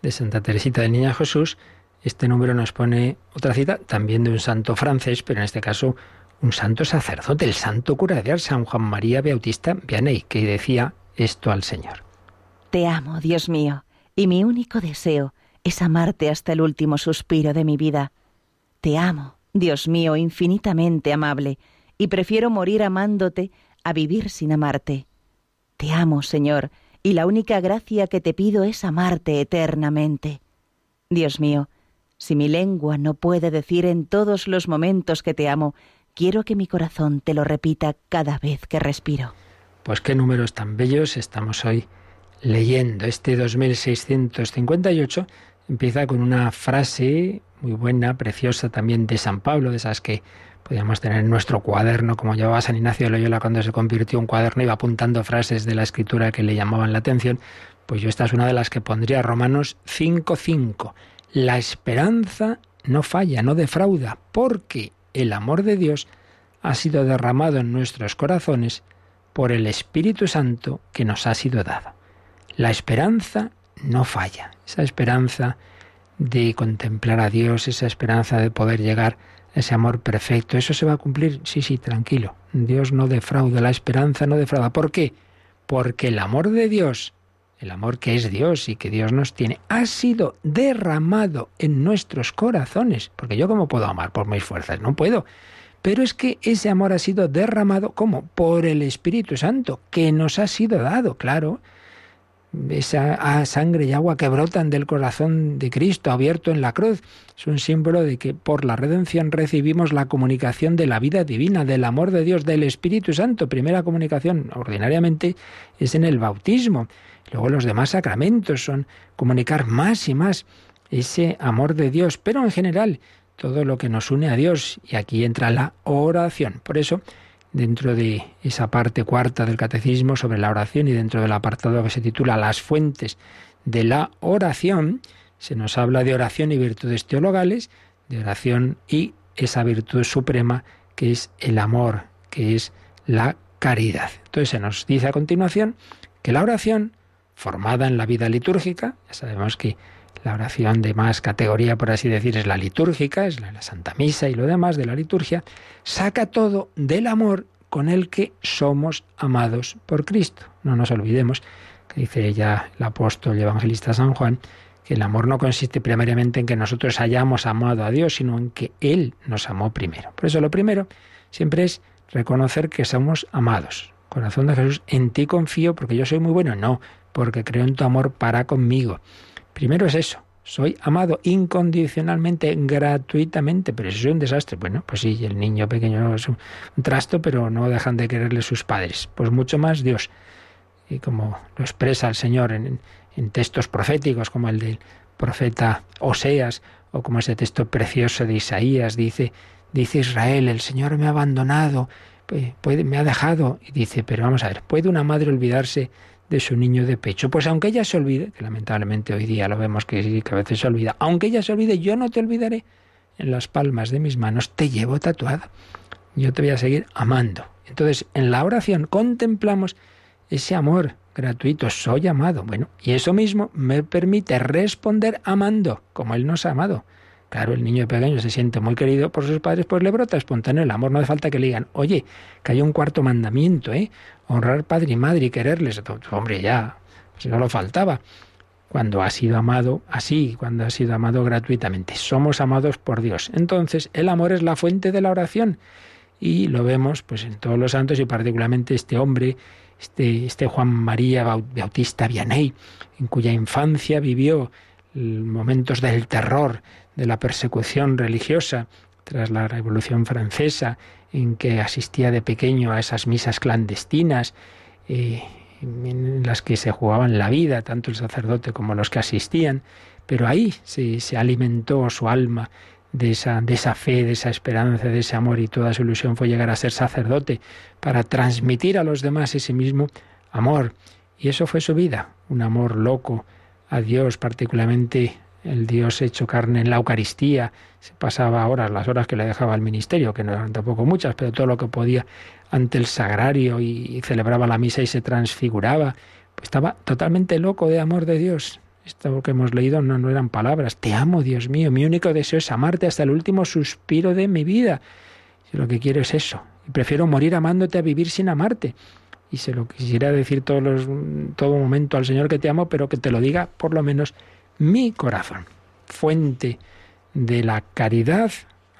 de Santa Teresita de Niña Jesús, este número nos pone otra cita también de un santo francés, pero en este caso un santo sacerdote, el santo cura San Juan María Bautista Vianney, que decía esto al Señor. Te amo, Dios mío, y mi único deseo es amarte hasta el último suspiro de mi vida. Te amo, Dios mío, infinitamente amable, y prefiero morir amándote a vivir sin amarte. Te amo, Señor, y la única gracia que te pido es amarte eternamente. Dios mío, si mi lengua no puede decir en todos los momentos que te amo, quiero que mi corazón te lo repita cada vez que respiro. Pues qué números tan bellos estamos hoy leyendo. Este 2658 empieza con una frase muy buena, preciosa también de San Pablo, de esas que podíamos tener en nuestro cuaderno, como llevaba San Ignacio de Loyola cuando se convirtió en cuaderno, iba apuntando frases de la escritura que le llamaban la atención. Pues yo esta es una de las que pondría Romanos 5.5. La esperanza no falla, no defrauda, porque el amor de Dios ha sido derramado en nuestros corazones por el Espíritu Santo que nos ha sido dado. La esperanza no falla, esa esperanza de contemplar a Dios, esa esperanza de poder llegar a ese amor perfecto, eso se va a cumplir, sí, sí, tranquilo. Dios no defrauda, la esperanza no defrauda. ¿Por qué? Porque el amor de Dios el amor que es Dios y que Dios nos tiene, ha sido derramado en nuestros corazones. Porque yo cómo puedo amar por mis fuerzas, no puedo. Pero es que ese amor ha sido derramado, ¿cómo? Por el Espíritu Santo, que nos ha sido dado, claro. Esa sangre y agua que brotan del corazón de Cristo abierto en la cruz es un símbolo de que por la redención recibimos la comunicación de la vida divina, del amor de Dios, del Espíritu Santo. Primera comunicación ordinariamente es en el bautismo. Luego los demás sacramentos son comunicar más y más ese amor de Dios, pero en general todo lo que nos une a Dios. Y aquí entra la oración. Por eso, dentro de esa parte cuarta del catecismo sobre la oración y dentro del apartado que se titula Las fuentes de la oración, se nos habla de oración y virtudes teologales, de oración y esa virtud suprema que es el amor, que es la caridad. Entonces se nos dice a continuación que la oración formada en la vida litúrgica. Ya sabemos que la oración de más categoría, por así decir, es la litúrgica, es la, Santa Misa y lo demás de la liturgia, saca todo del amor con el que somos amados por Cristo. No nos olvidemos que dice ya el apóstol y evangelista San Juan, que el amor no consiste primariamente en que nosotros hayamos amado a Dios, sino en que Él nos amó primero. Por eso lo primero siempre es reconocer que somos amados. Corazón de Jesús, en ti confío porque yo soy muy bueno. No, porque creo en tu amor para conmigo. Primero es eso, soy amado incondicionalmente, gratuitamente, pero si soy un desastre, bueno, pues sí, el niño pequeño es un, trasto, pero no dejan de quererle sus padres. Pues mucho más Dios. Y como lo expresa el Señor en, textos proféticos, como el del profeta Oseas, o como ese texto precioso de Isaías, dice, dice Israel, el Señor me ha abandonado, puede, me ha dejado. Y dice, pero vamos a ver, ¿puede una madre olvidarse de su niño de pecho. Pues aunque ella se olvide, que lamentablemente hoy día lo vemos que, que a veces se olvida, aunque ella se olvide, yo no te olvidaré. En las palmas de mis manos te llevo tatuada. Yo te voy a seguir amando. Entonces, en la oración contemplamos ese amor gratuito, soy amado. Bueno, y eso mismo me permite responder amando, como Él nos ha amado. Claro, el niño pequeño se siente muy querido por sus padres, pues le brota espontáneo el amor. No hace falta que le digan, oye, que hay un cuarto mandamiento, ¿eh? Honrar padre y madre y quererles. Hombre, ya, si no lo faltaba. Cuando ha sido amado así, cuando ha sido amado gratuitamente. Somos amados por Dios. Entonces, el amor es la fuente de la oración. Y lo vemos pues en todos los santos y particularmente este hombre, este, este Juan María Bautista Vianney, en cuya infancia vivió momentos del terror, de la persecución religiosa tras la Revolución Francesa, en que asistía de pequeño a esas misas clandestinas, eh, en las que se jugaban la vida, tanto el sacerdote como los que asistían, pero ahí se, se alimentó su alma de esa, de esa fe, de esa esperanza, de ese amor y toda su ilusión fue llegar a ser sacerdote para transmitir a los demás ese mismo amor. Y eso fue su vida, un amor loco a Dios, particularmente el Dios hecho carne en la Eucaristía. Se pasaba horas, las horas que le dejaba al ministerio, que no eran tampoco muchas, pero todo lo que podía ante el sagrario y celebraba la misa y se transfiguraba. Pues estaba totalmente loco de amor de Dios. Esto que hemos leído no, no eran palabras. Te amo, Dios mío. Mi único deseo es amarte hasta el último suspiro de mi vida. Si lo que quiero es eso. Y prefiero morir amándote a vivir sin amarte. Y se lo quisiera decir todos los, todo momento al Señor que te amo, pero que te lo diga por lo menos mi corazón. Fuente de la caridad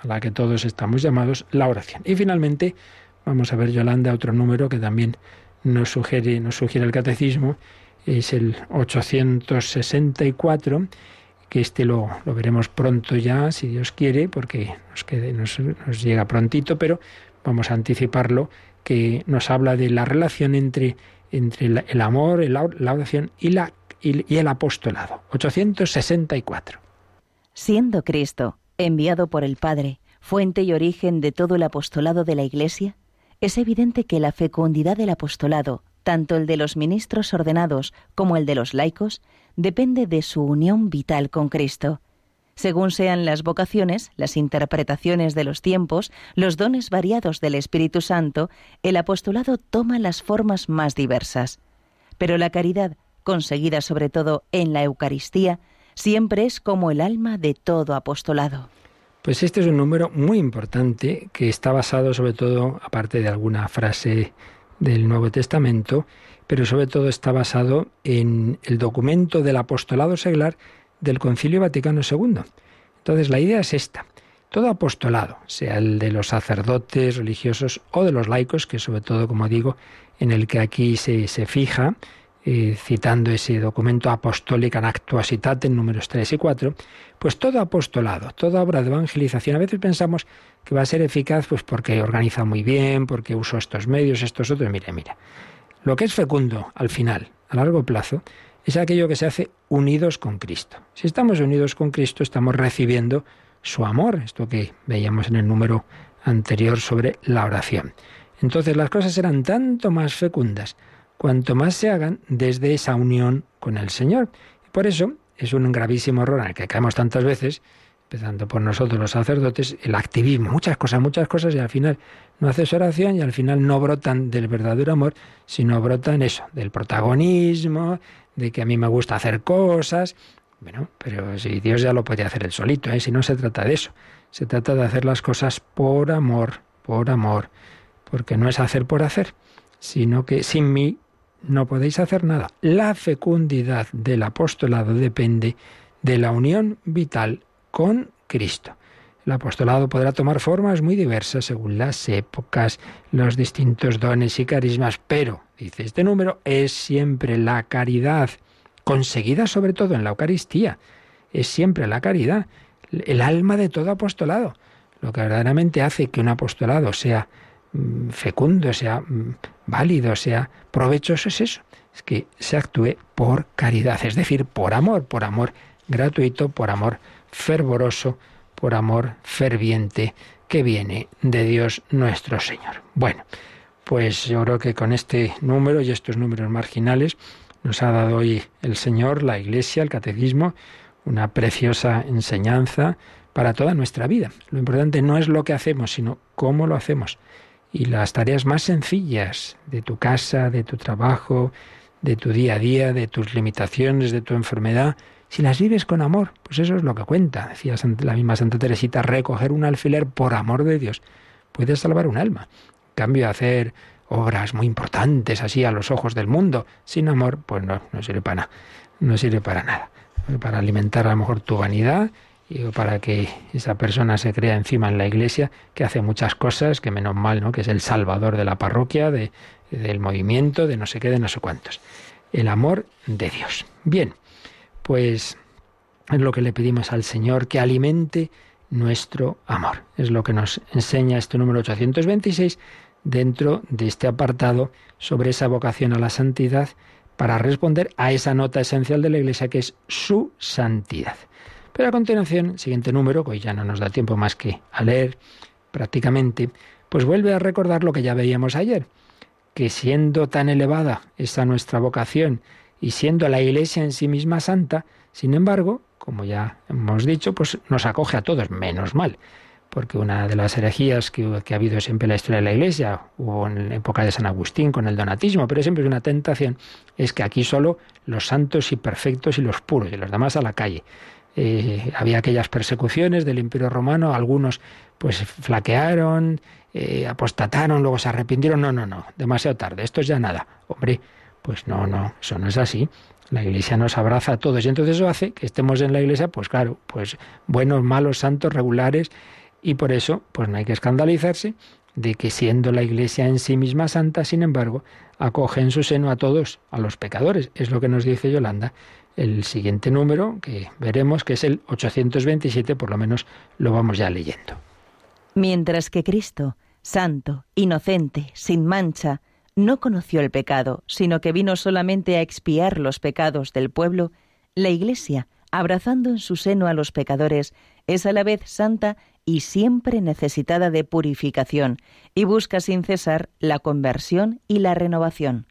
a la que todos estamos llamados, la oración. Y finalmente, vamos a ver, Yolanda, otro número que también nos sugiere, nos sugiere el catecismo, es el 864, que este lo, lo veremos pronto ya, si Dios quiere, porque nos, quede, nos, nos llega prontito, pero vamos a anticiparlo, que nos habla de la relación entre, entre el amor, la oración y, la, y el apostolado. 864. Siendo Cristo enviado por el Padre, fuente y origen de todo el apostolado de la Iglesia, es evidente que la fecundidad del apostolado tanto el de los ministros ordenados como el de los laicos, depende de su unión vital con Cristo. Según sean las vocaciones, las interpretaciones de los tiempos, los dones variados del Espíritu Santo, el apostolado toma las formas más diversas. Pero la caridad, conseguida sobre todo en la Eucaristía, siempre es como el alma de todo apostolado. Pues este es un número muy importante que está basado sobre todo, aparte de alguna frase del Nuevo Testamento, pero sobre todo está basado en el documento del apostolado seglar del Concilio Vaticano II. Entonces la idea es esta. Todo apostolado, sea el de los sacerdotes religiosos o de los laicos, que sobre todo, como digo, en el que aquí se, se fija, eh, citando ese documento apostólico en en números 3 y 4, pues todo apostolado, toda obra de evangelización, a veces pensamos que va a ser eficaz pues porque organiza muy bien, porque uso estos medios, estos otros. Mire, mira, lo que es fecundo al final, a largo plazo, es aquello que se hace unidos con Cristo. Si estamos unidos con Cristo, estamos recibiendo su amor, esto que veíamos en el número anterior sobre la oración. Entonces las cosas serán tanto más fecundas cuanto más se hagan desde esa unión con el Señor. Por eso es un gravísimo error en el que caemos tantas veces, empezando por nosotros los sacerdotes, el activismo, muchas cosas, muchas cosas, y al final no haces oración y al final no brotan del verdadero amor, sino brotan eso, del protagonismo, de que a mí me gusta hacer cosas. Bueno, pero si Dios ya lo podía hacer él solito, ¿eh? si no se trata de eso, se trata de hacer las cosas por amor, por amor, porque no es hacer por hacer, sino que sin mí no podéis hacer nada. La fecundidad del apostolado depende de la unión vital con Cristo. El apostolado podrá tomar formas muy diversas según las épocas, los distintos dones y carismas, pero, dice este número, es siempre la caridad, conseguida sobre todo en la Eucaristía, es siempre la caridad, el alma de todo apostolado. Lo que verdaderamente hace que un apostolado sea mm, fecundo, sea mm, válido, sea provechoso, es eso, es que se actúe por caridad, es decir, por amor, por amor gratuito, por amor fervoroso, por amor ferviente que viene de Dios nuestro Señor. Bueno, pues yo creo que con este número y estos números marginales nos ha dado hoy el Señor, la Iglesia, el Catecismo, una preciosa enseñanza para toda nuestra vida. Lo importante no es lo que hacemos, sino cómo lo hacemos y las tareas más sencillas de tu casa, de tu trabajo, de tu día a día, de tus limitaciones, de tu enfermedad, si las vives con amor, pues eso es lo que cuenta. Decía la misma Santa Teresita, recoger un alfiler por amor de Dios puede salvar un alma. En cambio, hacer obras muy importantes así a los ojos del mundo, sin amor, pues no, no sirve para nada. No sirve para nada. Para alimentar a lo mejor tu vanidad para que esa persona se crea encima en la iglesia, que hace muchas cosas, que menos mal, ¿no? que es el salvador de la parroquia, de, del movimiento, de no sé qué, de no sé cuántos. El amor de Dios. Bien, pues es lo que le pedimos al Señor, que alimente nuestro amor. Es lo que nos enseña este número 826 dentro de este apartado sobre esa vocación a la santidad para responder a esa nota esencial de la Iglesia que es su santidad. Pero a continuación, siguiente número, que ya no nos da tiempo más que a leer prácticamente, pues vuelve a recordar lo que ya veíamos ayer, que siendo tan elevada esa nuestra vocación y siendo la Iglesia en sí misma santa, sin embargo, como ya hemos dicho, pues nos acoge a todos, menos mal, porque una de las herejías que, ha habido siempre en la historia de la Iglesia, hubo en la época de San Agustín con el donatismo, pero siempre es una tentación, es que aquí solo los santos y perfectos y los puros, y los demás a la calle. Eh, había aquellas persecuciones del Imperio Romano, algunos pues flaquearon, eh, apostataron, luego se arrepintieron. No, no, no, demasiado tarde, esto es ya nada. Hombre, pues no, no, eso no es así. La Iglesia nos abraza a todos y entonces eso hace que estemos en la Iglesia, pues claro, pues buenos, malos, santos, regulares y por eso, pues no hay que escandalizarse de que siendo la Iglesia en sí misma santa, sin embargo, acoge en su seno a todos, a los pecadores. Es lo que nos dice Yolanda el siguiente número, que veremos que es el 827, por lo menos lo vamos ya leyendo. Mientras que Cristo, santo, inocente, sin mancha, no conoció el pecado, sino que vino solamente a expiar los pecados del pueblo, la Iglesia, abrazando en su seno a los pecadores, es a la vez santa y siempre necesitada de purificación, y busca sin cesar la conversión y la renovación.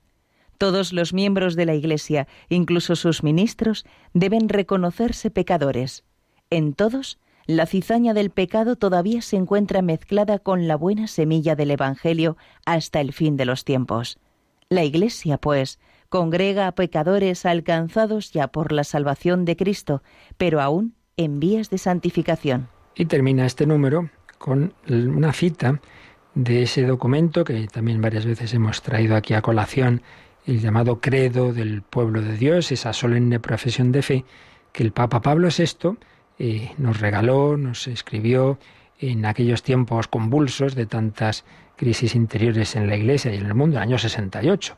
Todos los miembros de la Iglesia, incluso sus ministros, deben reconocerse pecadores. En todos, la cizaña del pecado todavía se encuentra mezclada con la buena semilla del Evangelio hasta el fin de los tiempos. La Iglesia, pues, congrega a pecadores alcanzados ya por la salvación de Cristo, pero aún en vías de santificación. Y termina este número con una cita de ese documento que también varias veces hemos traído aquí a colación el llamado credo del pueblo de Dios, esa solemne profesión de fe que el Papa Pablo VI eh, nos regaló, nos escribió en aquellos tiempos convulsos de tantas crisis interiores en la Iglesia y en el mundo, en el año 68,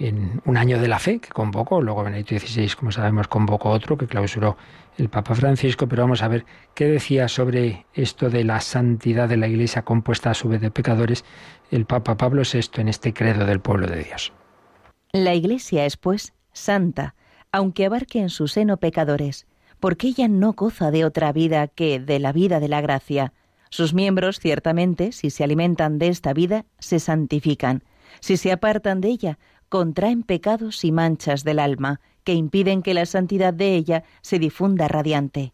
en un año de la fe que convocó, luego Benedicto XVI, como sabemos, convocó otro que clausuró el Papa Francisco, pero vamos a ver qué decía sobre esto de la santidad de la Iglesia compuesta a su vez de pecadores el Papa Pablo VI en este credo del pueblo de Dios. La Iglesia es, pues, santa, aunque abarque en su seno pecadores, porque ella no goza de otra vida que de la vida de la gracia. Sus miembros, ciertamente, si se alimentan de esta vida, se santifican. Si se apartan de ella, contraen pecados y manchas del alma, que impiden que la santidad de ella se difunda radiante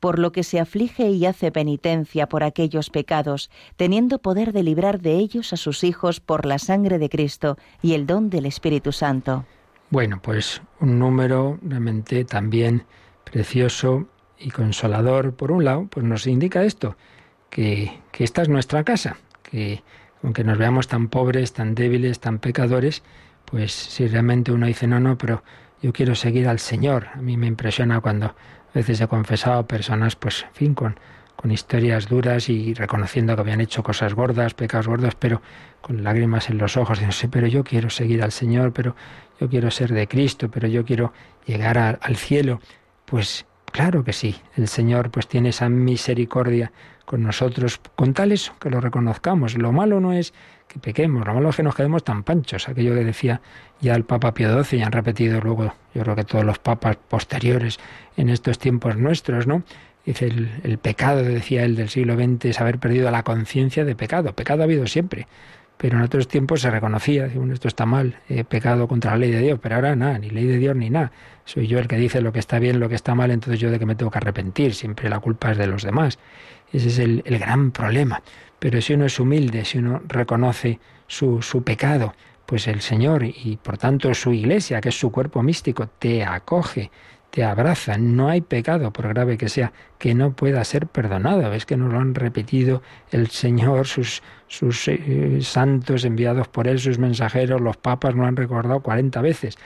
por lo que se aflige y hace penitencia por aquellos pecados, teniendo poder de librar de ellos a sus hijos por la sangre de Cristo y el don del Espíritu Santo. Bueno, pues un número realmente también precioso y consolador. Por un lado, pues nos indica esto, que, que esta es nuestra casa, que aunque nos veamos tan pobres, tan débiles, tan pecadores, pues si realmente uno dice, no, no, pero yo quiero seguir al Señor. A mí me impresiona cuando a veces he confesado a personas, pues, en fin, con, con historias duras y reconociendo que habían hecho cosas gordas, pecados gordos, pero con lágrimas en los ojos, no sé, pero yo quiero seguir al Señor, pero yo quiero ser de Cristo, pero yo quiero llegar al cielo. Pues claro que sí, el Señor pues tiene esa misericordia con nosotros, con tal eso, que lo reconozcamos. Lo malo no es que pequemos, lo malo es que nos quedemos tan panchos, aquello que decía ya el Papa Pío XII y han repetido luego, yo creo que todos los papas posteriores en estos tiempos nuestros, ¿no? Dice, el, pecado, decía él, del siglo XX es haber perdido la conciencia de pecado. Pecado ha habido siempre, pero en otros tiempos se reconocía, bueno, esto está mal, he pecado contra la ley de Dios, pero ahora nada, ni ley de Dios ni nada. Soy yo el que dice lo que está bien, lo que está mal, entonces yo de que me tengo que arrepentir, siempre la culpa es de los demás. Ese es el, el gran problema. Pero si uno es humilde, si uno reconoce su, su pecado, pues el Señor y por tanto su iglesia, que es su cuerpo místico, te acoge, te abraza. No hay pecado, por grave que sea, que no pueda ser perdonado. Ves que nos lo han repetido el Señor, sus, sus eh, santos enviados por Él, sus mensajeros, los papas lo han recordado 40 veces,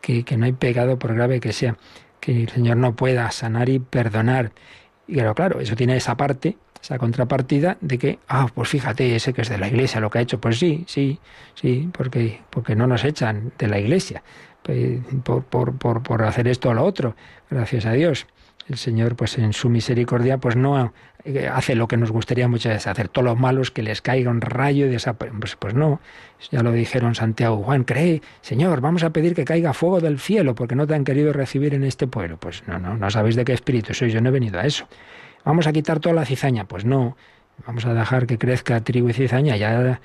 que, que no hay pecado, por grave que sea, que el Señor no pueda sanar y perdonar. Y claro, claro, eso tiene esa parte esa contrapartida de que, ah, pues fíjate, ese que es de la iglesia, lo que ha hecho, pues sí, sí, sí, porque, porque no nos echan de la iglesia por, por, por, por hacer esto o lo otro, gracias a Dios. El Señor, pues en su misericordia, pues no eh, hace lo que nos gustaría muchas veces hacer, todos los malos que les caiga un rayo y desaparezca. Pues, pues no, ya lo dijeron Santiago Juan, cree, Señor, vamos a pedir que caiga fuego del cielo porque no te han querido recibir en este pueblo. Pues no, no, no sabéis de qué espíritu soy, yo no he venido a eso vamos a quitar toda la cizaña. Pues no, vamos a dejar que crezca trigo y cizaña. Ya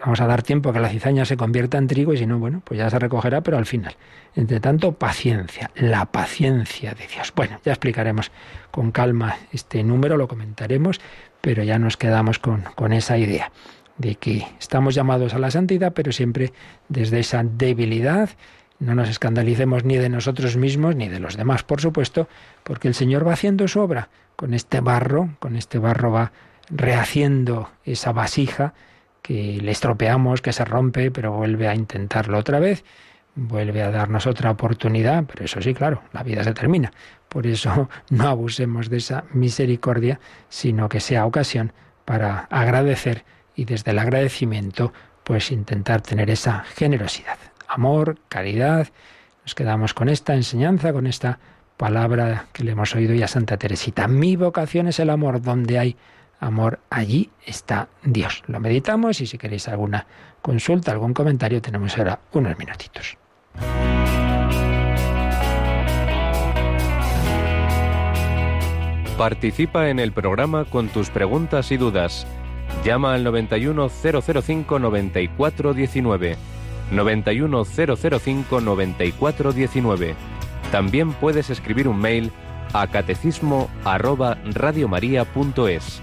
vamos a dar tiempo a que la cizaña se convierta en trigo y si no, bueno, pues ya se recogerá, pero al final. Entre tanto, paciencia, la paciencia de Dios. Bueno, ya explicaremos con calma este número, lo comentaremos, pero ya nos quedamos con, con esa idea de que estamos llamados a la santidad, pero siempre desde esa debilidad. No nos escandalicemos ni de nosotros mismos ni de los demás, por supuesto, porque el Señor va haciendo su obra. Con este barro, con este barro va rehaciendo esa vasija que le estropeamos, que se rompe, pero vuelve a intentarlo otra vez, vuelve a darnos otra oportunidad, pero eso sí, claro, la vida se termina. Por eso (laughs) no abusemos de esa misericordia, sino que sea ocasión para agradecer y desde el agradecimiento pues intentar tener esa generosidad, amor, caridad. Nos quedamos con esta enseñanza, con esta palabra que le hemos oído ya a Santa Teresita. Mi vocación es el amor, donde hay amor, allí está Dios. Lo meditamos y si queréis alguna consulta, algún comentario, tenemos ahora unos minutitos. Participa en el programa con tus preguntas y dudas. Llama al 91005 9419. 91005 9419. También puedes escribir un mail a catecismo arroba radiomaria.es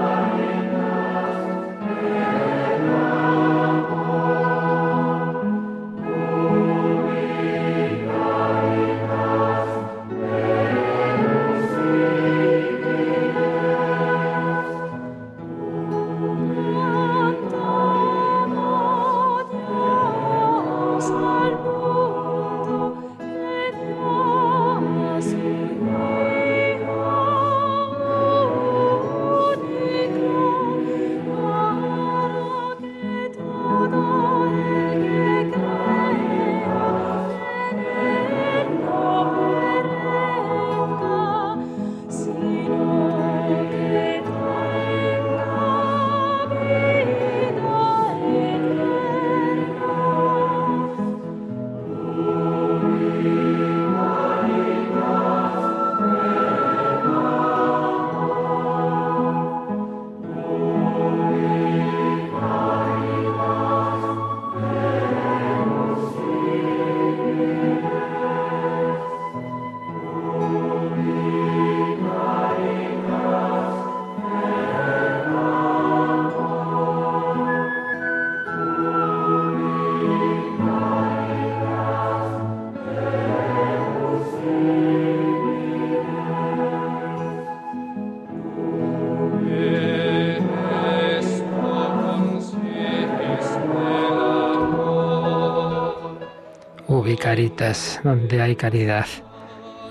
Caritas, donde hay caridad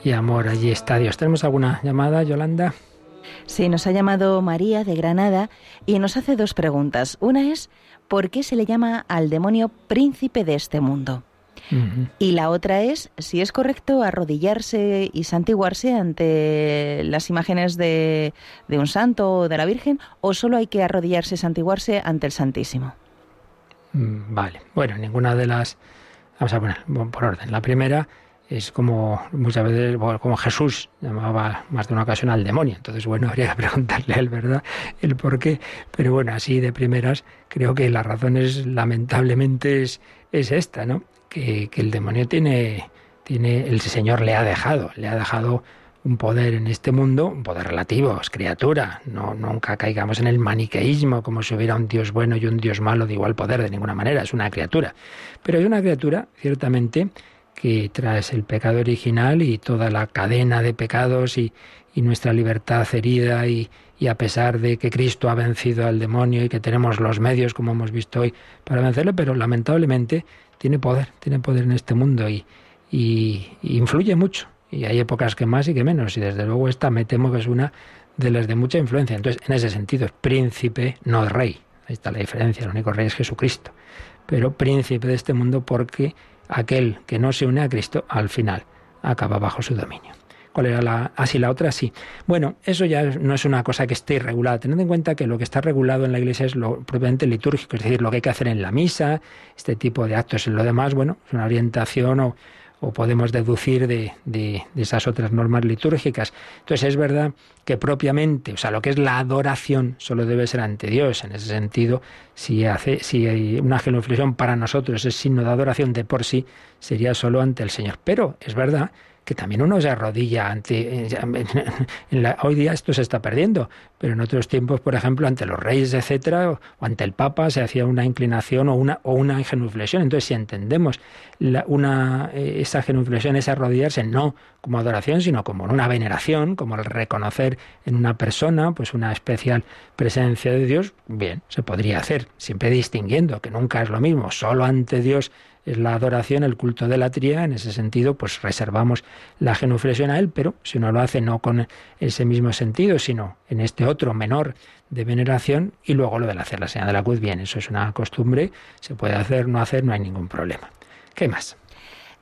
y amor, allí está Dios. ¿Tenemos alguna llamada, Yolanda? Sí, nos ha llamado María de Granada y nos hace dos preguntas. Una es, ¿por qué se le llama al demonio príncipe de este mundo? Y la otra es si es correcto arrodillarse y santiguarse ante las imágenes de, de, un santo o de la Virgen o solo hay que arrodillarse y santiguarse ante el Santísimo. Mm, vale, bueno, ninguna de las Vamos a poner por orden. La primera es como muchas veces, como Jesús llamaba más de una ocasión al demonio. Entonces, bueno, (laughs) habría que preguntarle a él, ¿verdad?, el por qué. Pero bueno, así de primeras, creo que la razón es, lamentablemente, es, es esta, ¿no? Que, que el demonio tiene, tiene, el Señor le ha dejado, le ha dejado un poder en este mundo, un poder relativo, es criatura. No, nunca caigamos en el maniqueísmo como si hubiera un Dios bueno y un Dios malo de igual poder, de ninguna manera, es una criatura. Pero es una criatura, ciertamente, que tras el pecado original y toda la cadena de pecados y, nuestra libertad herida y, a pesar de que Cristo ha vencido al demonio y que tenemos los medios, como hemos visto hoy, para vencerlo, pero lamentablemente tiene poder, tiene poder en este mundo y influye mucho y hay épocas que más y que menos, y desde luego esta me temo que es una de las de mucha influencia. Entonces, en ese sentido, es príncipe, no rey. Ahí está la diferencia, el único rey es Jesucristo. Pero príncipe de este mundo porque aquel que no se une a Cristo, al final, acaba bajo su dominio. ¿Cuál era la...? Así ah, la otra, sí. Bueno, eso ya no es una cosa que esté regulada. Tened en cuenta que lo que está regulado en la Iglesia es lo propiamente litúrgico, es decir, lo que hay que hacer en la misa, este tipo de actos. En lo demás, bueno, es una orientación o o podemos deducir de, de, esas otras normas litúrgicas. Entonces es verdad que propiamente, o sea, lo que es la adoración solo debe ser ante Dios. En ese sentido, si, hace, si hay una genuflexión para nosotros es signo de adoración de por sí, sería solo ante el Señor. Pero es verdad que también uno se arrodilla ante... hoy día esto se está perdiendo, pero en otros tiempos, por ejemplo, ante los reyes, etcétera, o, ante el Papa se hacía una inclinación o una, o una genuflexión. Entonces, si entendemos una, eh, esa genuflexión, ese arrodillarse, no como adoración, sino como una veneración, como el reconocer en una persona pues una especial presencia de Dios, bien, se podría hacer, siempre distinguiendo que nunca es lo mismo, solo ante Dios es la adoración, el culto de la tría, en ese sentido, pues reservamos la genuflexión a él, pero si uno lo hace no con ese mismo sentido, sino en este otro menor de veneración, y luego lo de hacer la señal de la cruz, bien, eso es una costumbre, se puede hacer, no hacer, no hay ningún problema. ¿Qué más?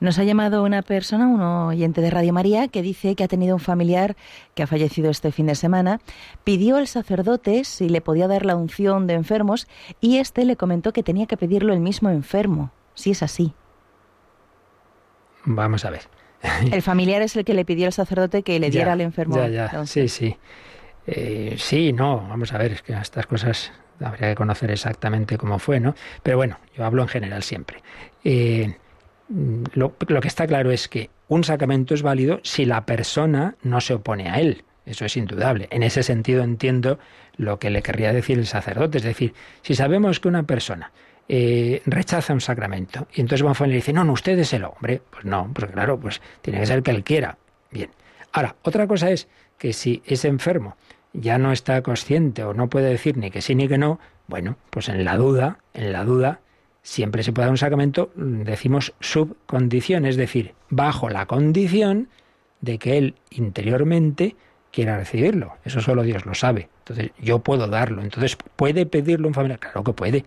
Nos ha llamado una persona, un oyente de Radio María, que dice que ha tenido un familiar que ha fallecido este fin de semana. Pidió al sacerdote si le podía dar la unción de enfermos y este le comentó que tenía que pedirlo el mismo enfermo si es así. Vamos a ver. (laughs) El familiar es el que le pidió al sacerdote que le diera al enfermo. Ya, ya. Sí, sí. Eh, sí, no, vamos a ver, es que estas cosas habría que conocer exactamente cómo fue, ¿no? Pero bueno, yo hablo en general siempre. Eh, lo, lo, que está claro es que un sacramento es válido si la persona no se opone a él. Eso es indudable. En ese sentido entiendo lo que le querría decir el sacerdote. Es decir, si sabemos que una persona eh, rechaza un sacramento. Y entonces Bonfón le dice, no, no, usted es el hombre. Pues no, porque claro, pues tiene que ser que él quiera. Bien. Ahora, otra cosa es que si ese enfermo ya no está consciente o no puede decir ni que sí ni que no, bueno, pues en la duda, en la duda, siempre se puede dar un sacramento, decimos subcondición, es decir, bajo la condición de que él interiormente quiera recibirlo. Eso solo Dios lo sabe. Entonces, yo puedo darlo. Entonces, ¿puede pedirlo un familiar? Claro que puede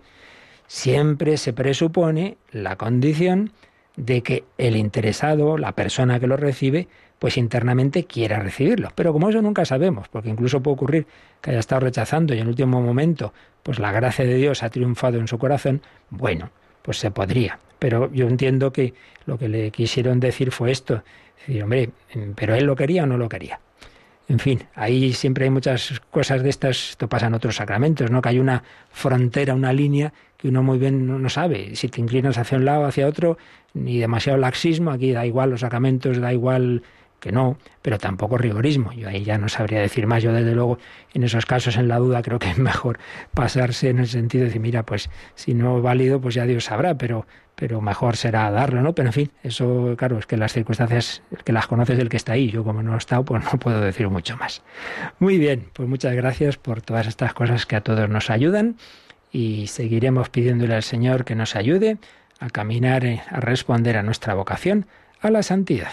siempre se presupone la condición de que el interesado, la persona que lo recibe, pues internamente quiera recibirlo. Pero como eso nunca sabemos, porque incluso puede ocurrir que haya estado rechazando y en último momento, pues la gracia de Dios ha triunfado en su corazón, bueno, pues se podría. Pero yo entiendo que lo que le quisieron decir fue esto, decir, hombre, pero él lo quería o no lo quería. En fin, ahí siempre hay muchas cosas de estas, esto pasa en otros sacramentos, ¿no? Que hay una frontera, una línea que uno muy bien no sabe. Si te inclinas hacia un lado, hacia otro, ni demasiado laxismo, aquí da igual los sacramentos, da igual que no, pero tampoco rigorismo. Yo ahí ya no sabría decir más. Yo desde luego en esos casos en la duda creo que es mejor pasarse en el sentido de decir, mira, pues si no válido, pues ya Dios sabrá, pero pero mejor será darlo, ¿no? Pero en fin, eso, claro, es que las circunstancias, el que las conoces el que está ahí, yo como no he estado, pues no puedo decir mucho más. Muy bien, pues muchas gracias por todas estas cosas que a todos nos ayudan y seguiremos pidiéndole al Señor que nos ayude a caminar, eh, a responder a nuestra vocación, a la santidad.